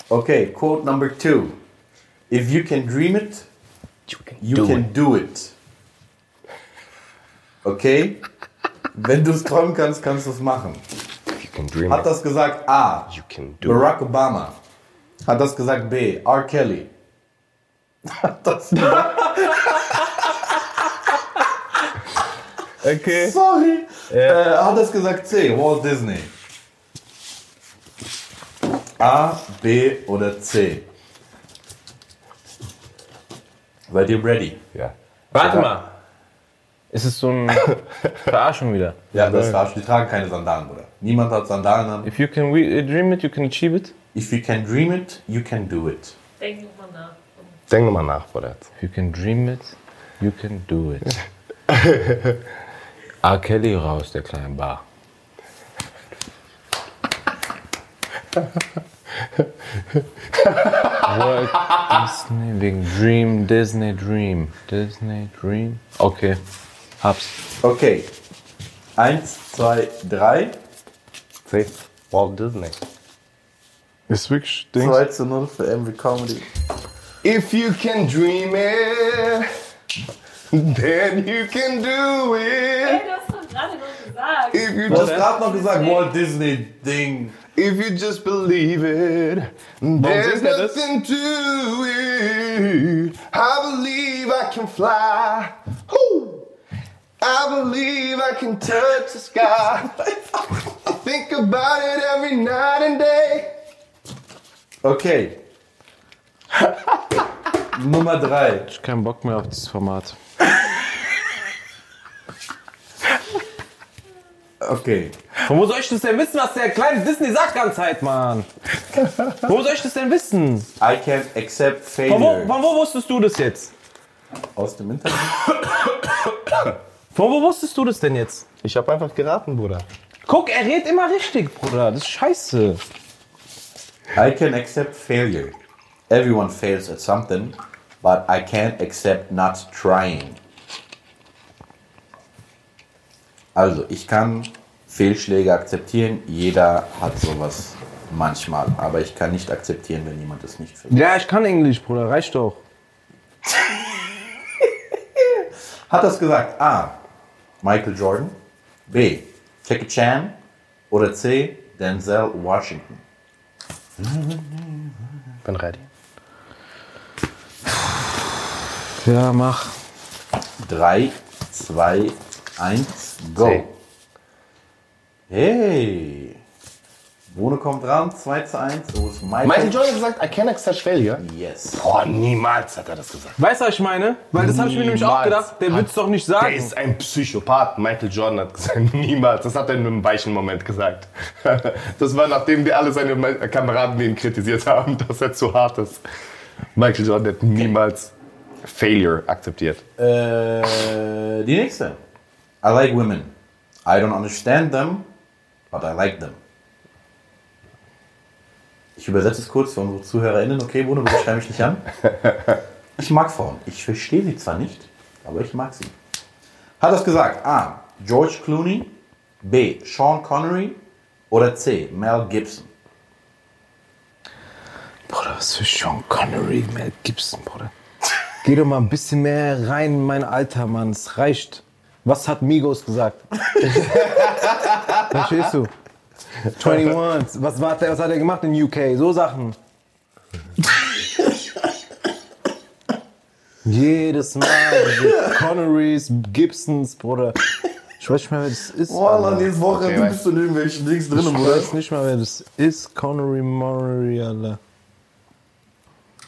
Okay, quote number two. If you can dream it, you can do it. Okay? Wenn du es träumen kannst, kannst du es machen. You can dream Hat das gesagt A. You can do it. Barack Obama. Hat das gesagt B. R. Kelly. Hat das gesagt Okay. Sorry. Äh, hat das gesagt C. Walt Disney. A, B oder C? Seid ihr ready? Ja. Warte mal. Ist es so eine Verarschung wieder? Ja, das war's. Die tragen keine Sandalen, Bruder. Niemand hat Sandalen an. If you can we- dream it, you can achieve it. If you can dream it, you can do it. Denk nochmal nach. Denk nochmal nach, Bruder. If you can dream it, you can do it. R. Kelly raus, der kleine Bar. Walt Disney wegen Dream, Disney Dream, Disney Dream. Okay, hab's. Okay. Eins, zwei, drei. C. Walt Disney. Ist wirklich 2 zu 0 für MV Comedy. If you can dream it, then you can do Hey, it. du hast doch gerade noch gesagt. If you Du hast just, gerade noch gesagt, Walt Disney Ding. if you just believe it, there's singt er das? nothing to it. I believe I can fly. I believe I can touch the sky. I think about it every night and day. Okay. Nummer drei. Ich hab keinen Bock mehr auf dieses Format. Okay. Von wo soll ich das denn wissen, was der kleine Disney sagt ganze Zeit, Mann? Wo soll ich das denn wissen? I can accept Von wo, failure. von wo wusstest du das jetzt? Aus dem Internet. Von wo wusstest du das denn jetzt? Ich habe einfach geraten, Bruder. Guck, er redet immer richtig, Bruder. Das ist scheiße. I can accept failure. Everyone fails at something, but I can't accept not trying. Also, ich kann Fehlschläge akzeptieren. Jeder hat sowas manchmal. Aber ich kann nicht akzeptieren, wenn jemand es nicht findet. Ja, ich kann Englisch, Bruder. Reicht doch. Hat das gesagt A. Michael Jordan, B. Jackie Chan oder C. Denzel Washington? Bin ready. Ja, mach. 3, 2, 1, go. C. Hey. Bruno kommt dran, 2 zu 1. So ist Michael. Michael Jordan hat gesagt, I can't accept failure. Yes. Oh, niemals hat er das gesagt. Weißt du, was ich meine? Weil das habe ich mir nämlich auch gedacht. Der wird's doch nicht sagen. Der ist ein Psychopath. Michael Jordan hat gesagt, niemals. Das hat er in einem weichen Moment gesagt. Das war nachdem die alle seine Kameraden ihn kritisiert haben, dass er zu hart ist. Michael Jordan hat niemals Failure akzeptiert. Äh, die nächste. I like women. I don't understand them, but I like them. Ich übersetze es kurz für unsere ZuhörerInnen. Okay, Bruno, bitte schreib mich nicht an. Ich mag Frauen. Ich verstehe sie zwar nicht, aber ich mag sie. Hat das gesagt? A. George Clooney. B. Sean Connery. Oder C. Mel Gibson. Bruder, was für Sean Connery, Mel Gibson, Bruder. Geh doch mal ein bisschen mehr rein in mein Alter, Mann. Es reicht. Was hat Migos gesagt? Verstehst du? 21. Was, war der, was hat er gemacht in UK? So Sachen. Jedes Mal Connerys, Gibsons, Bruder. Ich weiß nicht mehr, wer das ist. Alter. dieses Wochenende Okay, bist du in irgendwelchen Dings Ich weiß nicht mal, wer das ist. Connery Murray, Alter.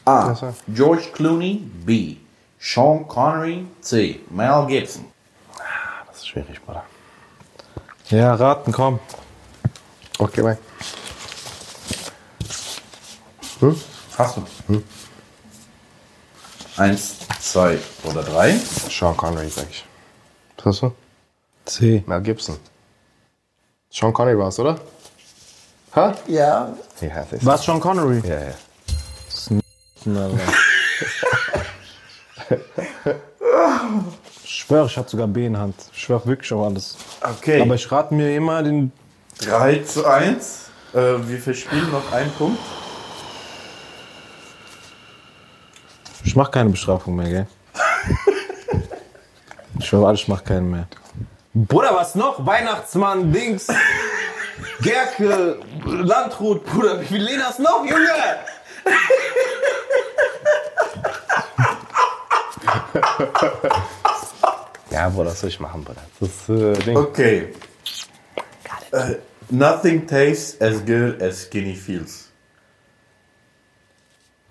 A. George Clooney. B. Sean Connery. C. Mel Gibson. Das ist schwierig, Bruder. Ja, raten, komm. Okay, bye. Hast du? Eins, zwei oder drei. Sean Connery, sag ich. Was hast du? C. Mel Gibson. Sean Connery war's, oder? Ha? Ja. Ja. Was Sean Connery? Ja, ja. Ich schwöre, ich hatte sogar B in Hand. Ich schwöre wirklich auf alles. Okay. Aber ich rate mir immer den. 3 zu 1. Äh, wir verspielen noch einen Punkt. Ich mach keine Bestrafung mehr, gell? ich schwöre, ich mach keinen mehr. Bruder, was noch? Weihnachtsmann, Dings. Gerke, Landrut, Bruder, wie viel Lena hast noch, Junge? Ja, Bruder, das soll ich machen, Bruder. Das ist, äh, Ding. Okay. Äh, nothing tastes as good as skinny feels.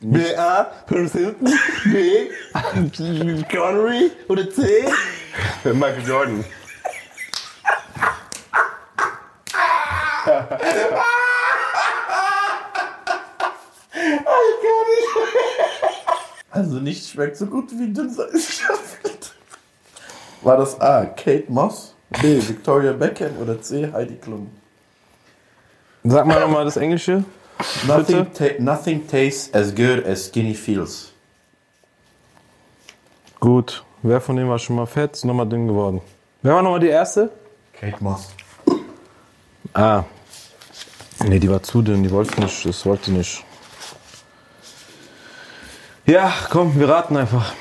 B, A, Paris Hilton, B, Connery oder C? Michael Jordan. Also nicht schmeckt so gut wie dünnes War das A. Kate Moss, B. Victoria Beckham oder C. Heidi Klum? Sag mal nochmal das Englische. Nothing, ta nothing tastes as good as skinny feels. Gut, wer von denen war schon mal fett, ist nochmal dünn geworden. Wer war nochmal die erste? Kate Moss. Ah. Nee, die war zu dünn, die wollte nicht, das wollte nicht. Ja, komm, wir raten einfach.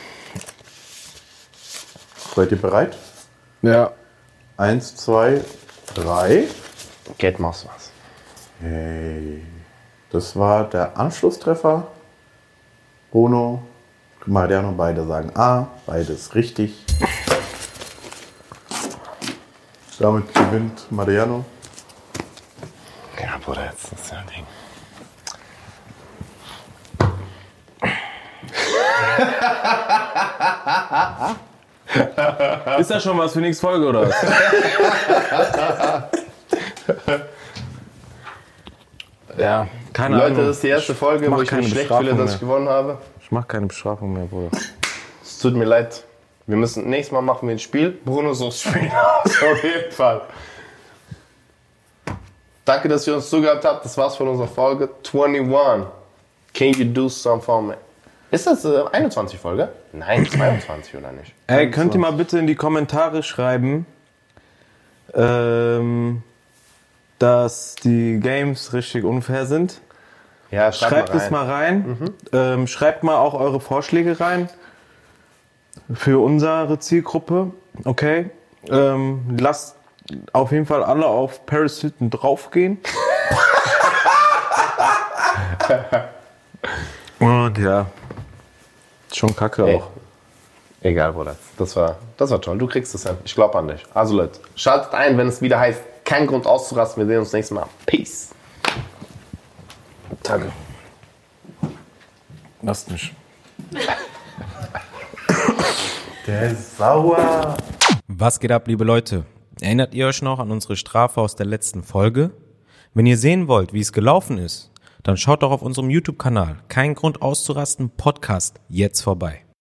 Seid ihr bereit? Ja. Eins, zwei, drei. Kate Moss Hey. Das war der Anschlusstreffer. Bruno, Mariano, beide sagen A. Beides richtig. Damit gewinnt Mariano. Ja, Bruder, jetzt ist ja ein Ding. Ist das schon was für nächste Folge oder was? ja, keine Leute, Ahnung. das ist die erste Folge, mach wo ich mich schlecht fühle, dass mehr. ich gewonnen habe. Ich mach keine Bestrafung mehr, Bruder. Es tut mir leid. Wir müssen, nächstes Mal machen wir ein Spiel. Bruno sucht Spiel aus, auf jeden Fall. Danke, dass ihr uns zugehört habt. Das war's von unserer Folge 21. Can you do some for me? Ist das äh, 21 Folge? Nein, 22 oder nicht? Ey, könnt ihr mal bitte in die Kommentare schreiben, ähm, dass die Games richtig unfair sind? Ja, Schreibt es rein. mal rein. Ähm, schreibt mal auch eure Vorschläge rein für unsere Zielgruppe. Okay. Ähm, lasst auf jeden Fall alle auf Paris Hilton draufgehen. Und ja, schon kacke Ey. auch. Egal, Bruder. Das war, das war toll. Du kriegst es hin. Ich glaube an dich. Also Leute, schaltet ein, wenn es wieder heißt, kein Grund auszurasten. Wir sehen uns nächstes Mal. Peace. Danke. Lasst mich. Der ist sauer. Was geht ab, liebe Leute? Erinnert ihr euch noch an unsere Strafe aus der letzten Folge? Wenn ihr sehen wollt, wie es gelaufen ist, dann schaut doch auf unserem YouTube-Kanal Kein Grund auszurasten Podcast jetzt vorbei.